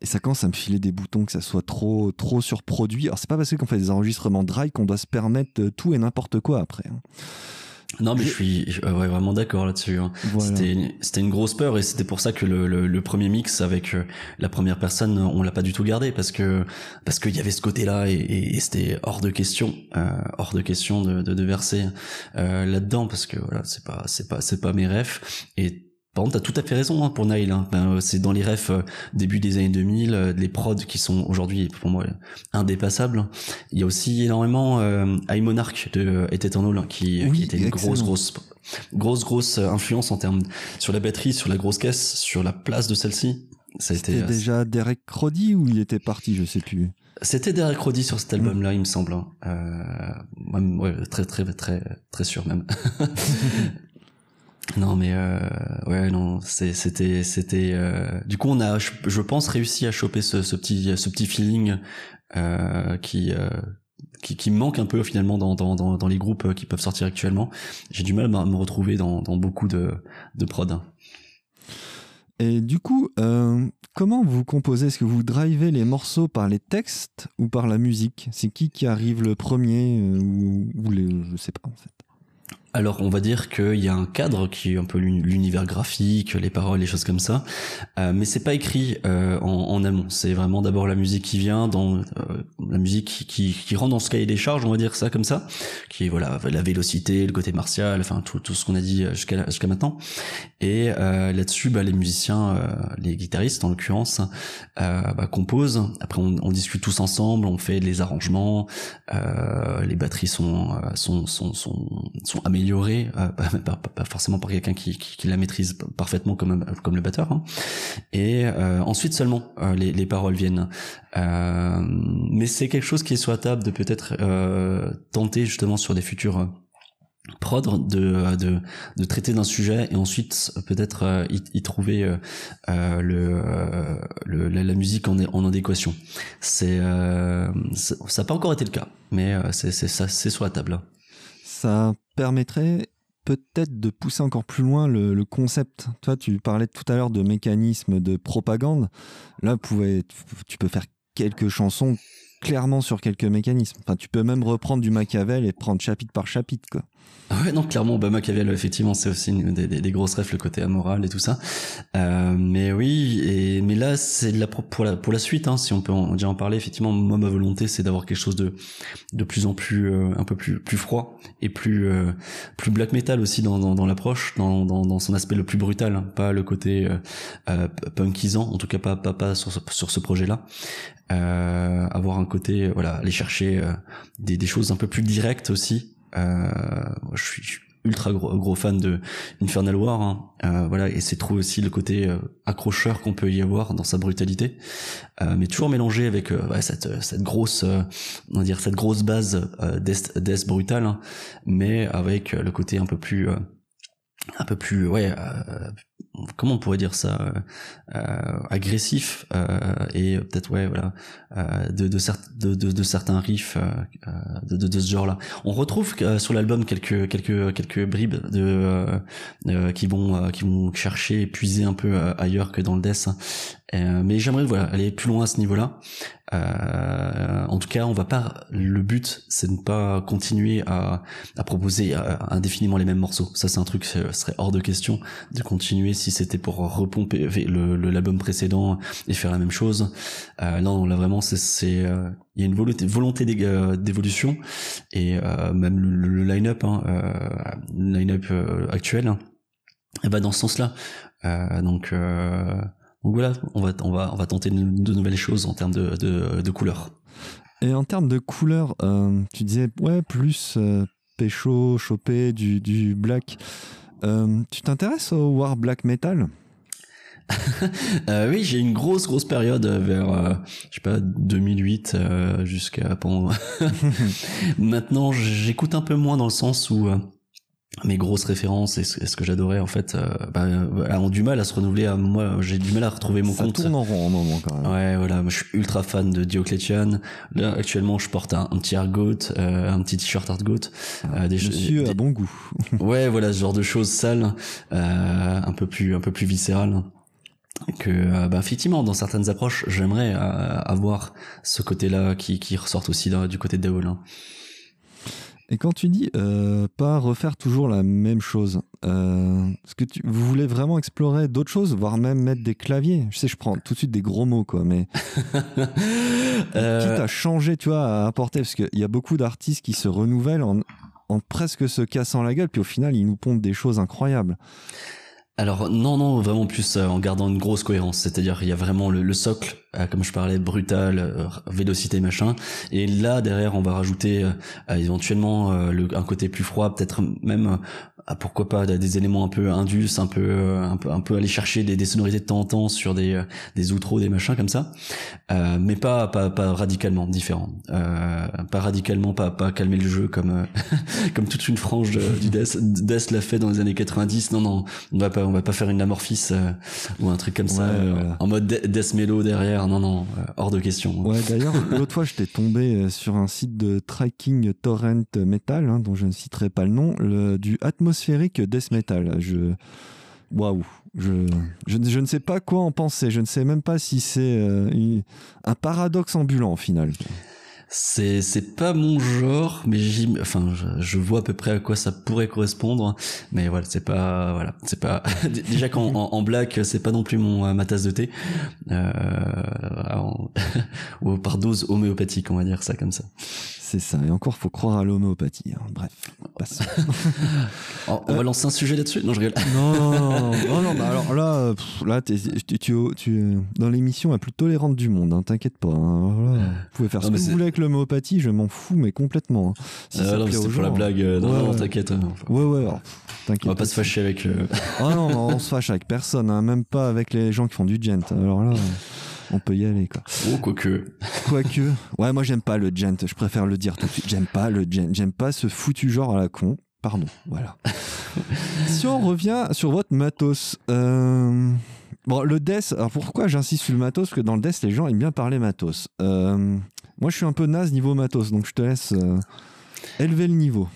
[SPEAKER 1] Et ça commence à me filer des boutons que ça soit trop, trop surproduit. Alors c'est pas parce qu'on fait des enregistrements dry qu'on doit se permettre tout et n'importe quoi après. hein.
[SPEAKER 2] Non mais
[SPEAKER 1] Je-
[SPEAKER 2] je suis euh, ouais, vraiment d'accord là-dessus. hein.
[SPEAKER 1] Voilà.
[SPEAKER 2] C'était une- grosse peur et c'était pour ça que le, le, le premier mix avec euh, la première personne on l'a pas du tout gardé parce que parce qu'il y avait ce côté-là et, et- et c'était hors de question euh, hors de question de, de, de verser euh, là-dedans parce que voilà c'est pas c'est pas c'est pas mes rêves et par contre, t'as tout à fait raison hein, pour Nile. Hein. Ben, euh, c'est dans les refs euh, début des années 2000, euh, les prods qui sont aujourd'hui pour moi indépassables. Il y a aussi énormément euh, Monarch de euh, Et Eternal hein, qui,
[SPEAKER 1] Oui,
[SPEAKER 2] qui était une grosse
[SPEAKER 1] excellent.
[SPEAKER 2] grosse grosse grosse euh, influence en termes sur la batterie, sur la grosse caisse, sur la place de celle-ci.
[SPEAKER 1] C'était
[SPEAKER 2] euh,
[SPEAKER 1] déjà Derek Crody ou il était parti, je sais plus?
[SPEAKER 2] C'était Derek Roddy sur cet album-là, il me semble. hein. Euh, ouais, très très très très sûr même. non mais euh, ouais non, c'est- c'était c'était. euh, Du coup, on a, je, pense, réussi à choper ce, petit ce petit feeling euh, qui. euh, qui, qui manque un peu finalement dans, dans, dans, les groupes qui peuvent sortir actuellement. J'ai du mal à me retrouver dans, dans beaucoup de, de prod.
[SPEAKER 1] Et du coup, euh, comment vous composez? Est-ce que vous drivez les morceaux par les textes ou par la musique? C'est qui qui arrive le premier euh, ou, ou les, je sais pas en fait.
[SPEAKER 2] Alors on va dire qu'il y a un cadre qui est un peu l'univers graphique, les paroles, les choses comme ça, euh, mais c'est pas écrit euh, en, amont. C'est vraiment d'abord la musique qui vient, dans euh, la musique qui, qui, rentre dans ce cahier des charges, on va dire ça comme ça, qui est voilà la vélocité, le côté martial, enfin tout, tout ce qu'on a dit jusqu'à jusqu'à maintenant. Et là-dessus, bah, les musiciens, les guitaristes en l'occurrence, bah, composent. Après on, on, discute tous ensemble, on fait les arrangements, les batteries sont sont sont sont, sont améliorées améliorée, euh, pas, forcément par quelqu'un qui, la maîtrise parfaitement comme comme le batteur. Hein. Et euh, ensuite seulement euh, les, les, paroles viennent. mais c'est quelque chose qui est sur la table de peut-être tenter justement sur des futurs prod de, de, de traiter d'un sujet et ensuite peut-être y, trouver le, la, musique en, en adéquation. C'est ça n'a pas encore été le cas, mais c'est ça c'est sur la table
[SPEAKER 1] ça permettrait peut-être de pousser encore plus loin le, concept. Toi, tu parlais tout à l'heure de mécanisme de propagande. Là, tu peux faire quelques chansons clairement sur quelques mécanismes. Enfin, tu peux même reprendre du Machiavel et prendre chapitre par chapitre.
[SPEAKER 2] Ah ouais, non, clairement, bah, Machiavel, effectivement, c'est aussi une des, des, grosses refs, le côté amoral et tout ça. Euh, mais oui, et mais là, c'est la pour la pour la suite, hein, si on peut en, déjà en parler. Effectivement, moi, ma volonté, c'est d'avoir quelque chose de de plus en plus euh, un peu plus plus froid et plus euh, plus black metal aussi dans dans, dans l'approche, dans, dans dans son aspect le plus brutal, hein, pas le côté euh, punkisant, en tout cas pas pas pas sur ce, sur ce projet-là. avoir un côté, voilà, aller chercher des des choses un peu plus directes aussi euh, je suis ultra gros, fan de Infernal War hein. euh, voilà et c'est trop aussi le côté euh, accrocheur qu'on peut y avoir dans sa brutalité euh, mais toujours mélangé avec ouais, cette cette grosse on va dire cette grosse base death, death brutal hein, mais avec le côté un peu plus un peu plus ouais euh, comment on pourrait dire ça euh, euh agressif euh, et peut-être ouais voilà euh, de de, de, certains riffs de, ce genre là on retrouve sur l'album quelques quelques quelques bribes de qui vont qui vont chercher et puiser un peu ailleurs que dans le death hein. mais j'aimerais voilà aller plus loin à ce niveau là euh, en tout cas, on va pas. Le but, c'est de ne pas continuer à, à proposer euh, indéfiniment les mêmes morceaux. Ça, c'est un truc, ce serait hors de question de continuer si c'était pour repomper le l'album précédent et faire la même chose. Euh, non, là vraiment, c'est euh, il y a une volonté, d'évolution et euh, même le, line-up, hein, le line-up actuel, hein, va dans ce sens-là. donc donc voilà, on va, on va, on va tenter de, nouvelles choses en termes de, de, de couleurs.
[SPEAKER 1] Et en termes de couleurs, euh, tu disais, ouais, plus euh, pécho, chopé, du, du black. Euh, tu t'intéresses au war black metal?
[SPEAKER 2] Euh, oui, j'ai une grosse grosse période vers euh, je sais pas 2008 jusqu'à pendant maintenant j'écoute un peu moins dans le sens où mes grosses références et ce, que j'adorais en fait euh, bah, euh, ont du mal à se renouveler à moi j'ai du mal à retrouver mon
[SPEAKER 1] ça
[SPEAKER 2] compte.
[SPEAKER 1] tourne en rond en moment quand même.
[SPEAKER 2] Ouais voilà moi je suis ultra fan de Dioclétian. Là actuellement je porte un, petit Argoat euh, un petit t-shirt Argoat
[SPEAKER 1] euh, des monsieur a bon goût.
[SPEAKER 2] Ouais voilà ce genre de choses sales euh, un peu plus un peu plus viscérales que bah, effectivement dans certaines approches j'aimerais avoir ce côté là qui, qui ressorte aussi du côté de hein.
[SPEAKER 1] Et quand tu dis euh, pas refaire toujours la même chose, euh, est-ce que tu, vous voulez vraiment explorer d'autres choses, voire même mettre des claviers? Je sais, je prends tout de suite des gros mots, quoi, mais euh... quitte à changer, tu vois, à apporter, parce qu'il y a beaucoup d'artistes qui se renouvellent en, en presque se cassant la gueule, puis au final, ils nous pondent des choses incroyables.
[SPEAKER 2] Alors non, non, vraiment plus euh, en gardant une grosse cohérence, c'est-à-dire il y a vraiment le, socle, euh, comme je parlais, brutal, euh, vélocité, machin, et là derrière on va rajouter éventuellement un côté plus froid, peut-être même ah, pourquoi pas des éléments un peu indus, un peu euh, un peu un peu aller chercher des, des sonorités de temps en temps sur des euh, des outros, des machins comme ça, euh, mais pas pas pas radicalement différent, euh, pas radicalement pas pas calmer le jeu comme euh, comme toute une frange du death death l'a fait dans les années 90. Non non, on va pas on va pas faire une amorphis ou un truc comme ça en mode death mellow derrière. Non non, hors de question.
[SPEAKER 1] Ouais d'ailleurs l'autre fois j'étais tombé sur un site de tracking torrent metal hein, dont je ne citerai pas le nom, le, du Atmos atmosphérique death metal. Je waouh, je, je, ne sais pas quoi en penser. Je ne sais même pas si c'est euh, un paradoxe ambulant au final.
[SPEAKER 2] C'est pas mon genre, mais j'y enfin je, vois à peu près à quoi ça pourrait correspondre, mais voilà c'est pas voilà pas déjà qu'en en, black c'est pas non plus mon ma tasse de thé euh, ou par dose homéopathique on va dire ça comme ça.
[SPEAKER 1] C'est ça. Et encore, faut croire à l'homéopathie. Hein. Bref,
[SPEAKER 2] on va lancer un sujet là-dessus? Non, je rigole.
[SPEAKER 1] non, non, non, non, bah alors là, là tu, tu, tu, dans l'émission la plus tolérante du monde, hein, t'inquiète pas. Hein. Voilà. Vous pouvez faire ce que vous voulez avec l'homéopathie, je m'en fous, mais complètement. Hein.
[SPEAKER 2] Si euh, non, c'est pour la blague. Euh, non, ouais, t'inquiète.
[SPEAKER 1] Ouais, ouais,
[SPEAKER 2] t'inquiète. On va pas se fâcher avec. Euh...
[SPEAKER 1] ah non, on se fâche avec personne, hein, même pas avec les gens qui font du gent. Alors là on peut y aller quoi.
[SPEAKER 2] Oh quoique.
[SPEAKER 1] Quoique. Ouais, moi j'aime pas le gent, je préfère le dire tout de suite. J'aime pas le gent, j'aime pas ce foutu genre à la con. Pardon, voilà. si on revient sur votre matos, euh, bon le death. Alors pourquoi j'insiste sur le matos? Parce que dans le death les gens aiment bien parler matos. Euh, moi je suis un peu naze niveau matos, donc je te laisse euh, élever le niveau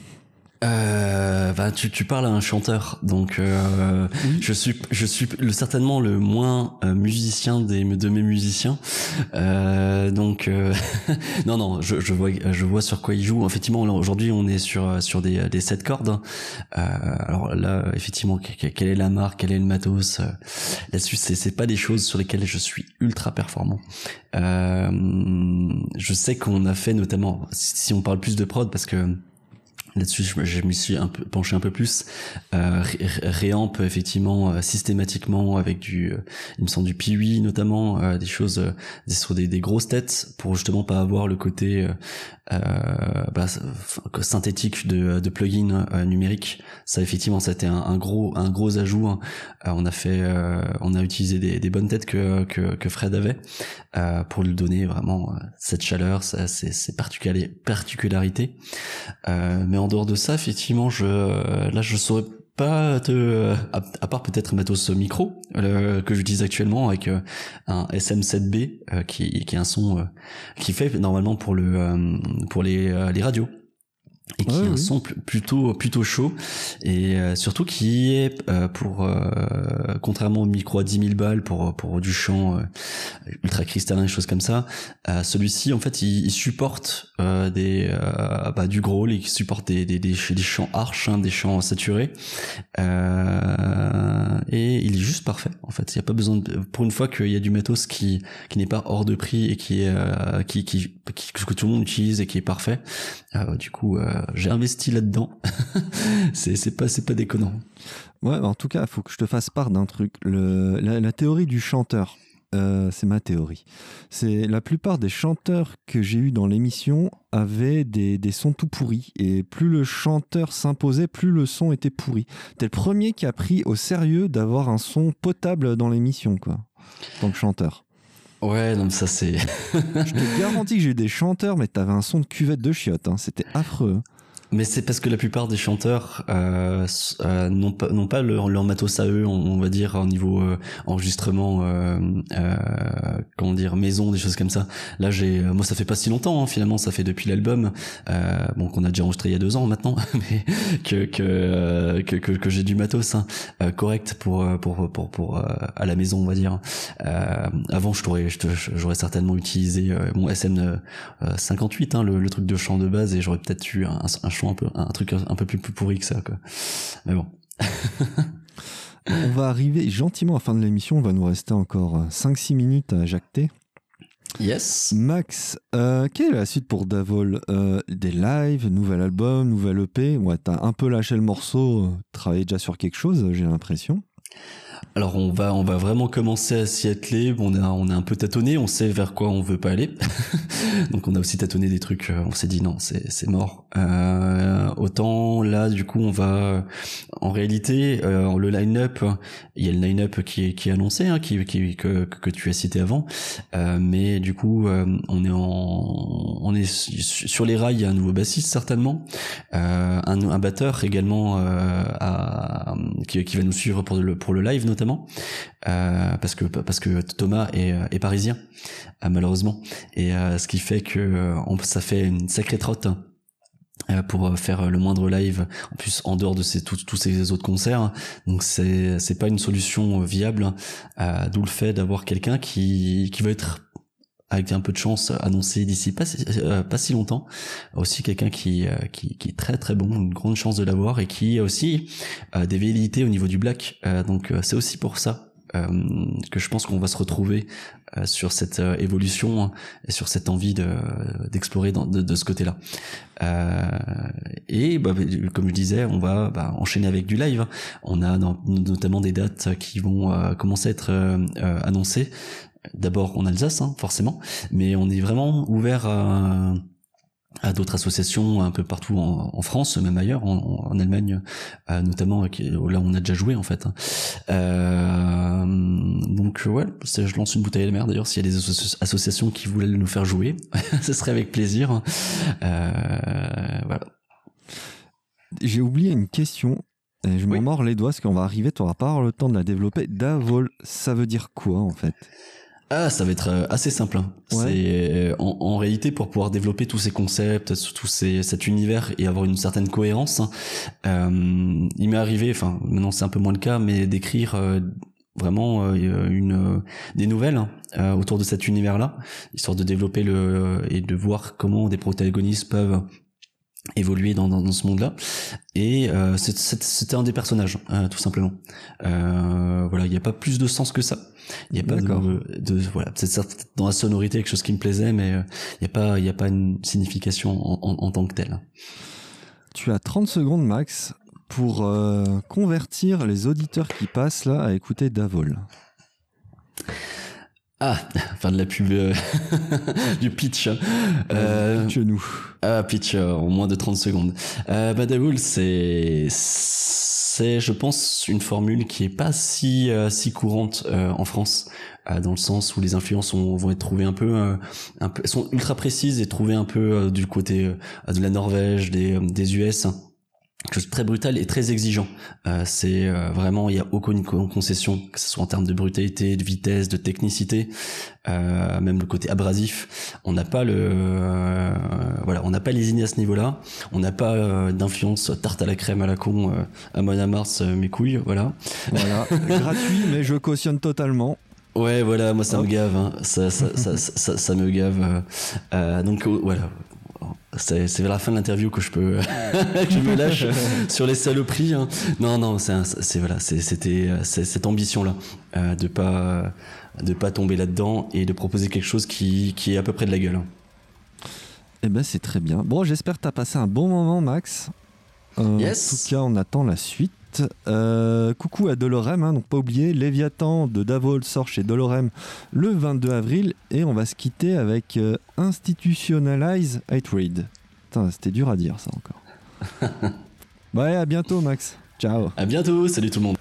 [SPEAKER 2] euh, bah, tu, tu parles à un chanteur, donc euh, je suis je suis le, certainement le moins euh, musicien des de mes musiciens. Euh, donc euh, non non, je, je vois je vois sur quoi il joue. Effectivement, aujourd'hui on est sur sur des des sept cordes. alors là, effectivement, quelle est la marque, quel est le matos Là-dessus, c'est c'est pas des choses sur lesquelles je suis ultra performant. je sais qu'on a fait notamment si on parle plus de prod parce que Là-dessus, je, me suis un peu penché un peu plus. Euh, réamp effectivement euh, systématiquement avec du, euh, il me semble du Piwi notamment, euh, des choses euh, sur des, des, grosses têtes pour justement pas avoir le côté bah, synthétique de, de plugins numériques. Ça effectivement, ça a été un, un gros un gros ajout. Hein. on a fait, on a utilisé des, des bonnes têtes que, que, que Fred avait pour lui donner vraiment cette chaleur, ces, particularités. mais en dehors de ça, effectivement, je là je saurais pas te, à, part peut-être matos micro euh, que j'utilise actuellement avec euh, un SM7B euh, qui, qui est un son qui fait normalement pour le pour les, les radios et qui est un son plutôt plutôt chaud. Et euh, surtout qui est euh, pour euh, contrairement au micro à 10 000 balles pour pour du chant ultra cristallin et choses comme ça celui-ci en fait il, supporte des bah, du gros il supporte des des, des, des chants arches hein, des chants saturés. Et il est juste parfait en fait. Il y a pas besoin de, pour une fois qu'il y a du matos qui qui n'est pas hors de prix et qui est qui, qui, qui que tout le monde utilise et qui est parfait du coup j'ai investi là-dedans. c'est pas déconnant.
[SPEAKER 1] Ouais, en tout cas, il faut que je te fasse part d'un truc. La, théorie du chanteur, euh, c'est ma théorie. C'est la plupart des chanteurs que j'ai eu dans l'émission avaient des, sons tout pourris. Et plus le chanteur s'imposait, plus le son était pourri. T'es le premier qui a pris au sérieux d'avoir un son potable dans l'émission, quoi. Tant que chanteur.
[SPEAKER 2] Ouais, non, ça c'est.
[SPEAKER 1] je te garantis que j'ai eu des chanteurs, mais t'avais un son de cuvette de chiottes. Hein. C'était affreux.
[SPEAKER 2] Mais c'est parce que la plupart des chanteurs euh, euh, n'ont pas, n'ont pas leur, leur, matos à eux, on, va dire, au niveau euh, enregistrement, euh, euh, comment dire, maison, des choses comme ça. Là, j'ai, moi, ça fait pas si longtemps, hein, finalement, ça fait depuis l'album, bon, qu'on a déjà enregistré il y a deux ans maintenant, mais que que que, que, que j'ai du matos hein, correct pour pour pour pour à la maison, on va dire. avant, je t'aurais, j'aurais certainement utilisé mon SM 58, hein, le, le, truc de chant de base, et j'aurais peut-être eu un, un un peu, un truc un peu plus pourri que ça, quoi. Mais bon.
[SPEAKER 1] on va arriver gentiment à la fin de l'émission. On va nous rester encore 5-6 minutes à jacter.
[SPEAKER 2] Yes.
[SPEAKER 1] Max, euh, quelle est la suite pour Davol euh, Des lives, nouvel album, nouvel EP Ouais, t'as un peu lâché le morceau, euh, travaillé déjà sur quelque chose, j'ai l'impression.
[SPEAKER 2] Alors on va on va vraiment commencer à s'y atteler. On a on a un peu tâtonné, on sait vers quoi on veut pas aller. Donc on a aussi tâtonné des trucs. Euh, on s'est dit non, c'est c'est mort. Euh, autant là du coup on va en réalité euh, le line-up, il y a le line-up qui est qui est annoncé, hein, qui, qui que que tu as cité avant. Euh, mais du coup on est en on est sur les rails. Il y a un nouveau bassiste certainement, un, un batteur également à, qui qui va nous suivre pour le pour le live notamment euh, parce que parce que Thomas est, est parisien euh, malheureusement. Et euh, ce qui fait que ça fait une sacrée trotte pour faire le moindre live en plus en dehors de ces, tous ces autres concerts donc c'est c'est pas une solution viable d'où le fait d'avoir quelqu'un qui qui va être avec un peu de chance annoncé d'ici pas, pas si longtemps. Aussi quelqu'un qui, qui, qui est très très bon, une grande chance de l'avoir et qui a aussi des velléités au niveau du black. donc c'est aussi pour ça euh, que je pense qu'on va se retrouver euh, sur cette euh, évolution hein, et sur cette envie de d'explorer de, de, ce côté-là. et bah, comme je disais, on va bah, enchaîner avec du live. On a notamment des dates qui vont commencer à être annoncées. D'abord en Alsace, hein, forcément, mais on est vraiment ouvert à à d'autres associations un peu partout en, France, même ailleurs, en, Allemagne euh, notamment, là on a déjà joué en fait. Hein. Euh, donc ouais, je lance une bouteille à la mer d'ailleurs s'il y a des associations qui voulaient nous faire jouer, ce serait avec plaisir. Euh, voilà.
[SPEAKER 1] J'ai oublié une question. Et je m'en mords les doigts parce qu'on va arriver, tu n'auras pas le temps de la développer. Davol, ça veut dire quoi en fait?
[SPEAKER 2] Ah, ça va être euh, assez simple. Hein. C'est euh, en, réalité pour pouvoir développer tous ces concepts, tous ces, cet univers et avoir une certaine cohérence. Hein, euh, il m'est arrivé, enfin maintenant c'est un peu moins le cas, mais d'écrire vraiment une des nouvelles hein, autour de cet univers-là, histoire de développer le et de voir comment des protagonistes peuvent évoluer dans, dans, ce monde-là. Et euh, c'était un des personnages euh, tout simplement. Euh, voilà il n'y a pas plus de sens que ça. Il n'y a pas de, de, voilà c'est dans la sonorité quelque chose qui me plaisait mais euh, il n'y a pas il y a pas une signification en, en, en, tant que telle.
[SPEAKER 1] Tu as 30 secondes max pour euh, convertir les auditeurs qui passent là à écouter Davol
[SPEAKER 2] ah, enfin de la pub euh, du pitch.
[SPEAKER 1] Euh, pitch nous.
[SPEAKER 2] Ah, pitch euh, en moins de 30 secondes. Euh, Badaboul, c'est c'est je pense une formule qui est pas si euh, si courante en France dans le sens où les influences vont être trouvées un peu un peu sont ultra précises et trouvées un peu du côté de la Norvège, des des US quelque chose de très brutal et très exigeant. Euh, c'est euh, vraiment il y a aucune concession, que ce soit en termes de brutalité, de vitesse, de technicité, euh, même le côté abrasif. On n'a pas le voilà, on n'a pas les à ce niveau-là. On n'a pas d'influence tarte à la crème à la con à Mona Mars mes couilles, voilà.
[SPEAKER 1] Voilà, gratuit mais je cautionne totalement.
[SPEAKER 2] Ouais, voilà, moi ça me gave, hein. ça, ça, ça, ça, ça, me gave. donc voilà, c'est vers la fin de l'interview que je peux que je me lâche sur les saloperies. Hein. Non, non, c'est voilà, c'était cette ambition là euh, de pas de pas tomber là-dedans et de proposer quelque chose qui, qui est à peu près de la gueule. Hein.
[SPEAKER 1] Eh ben c'est très bien. Bon, j'espère que tu as passé un bon moment, Max.
[SPEAKER 2] Euh, yes.
[SPEAKER 1] En tout cas, on attend la suite. Euh, coucou à Dolorem, hein, donc pas oublier, Léviathan de Davol sort chez Dolorem le 22 avril et on va se quitter avec euh, Institutionalize Hatred. C'était dur à dire ça encore. ouais, à bientôt Max. Ciao.
[SPEAKER 2] À bientôt, salut tout le monde.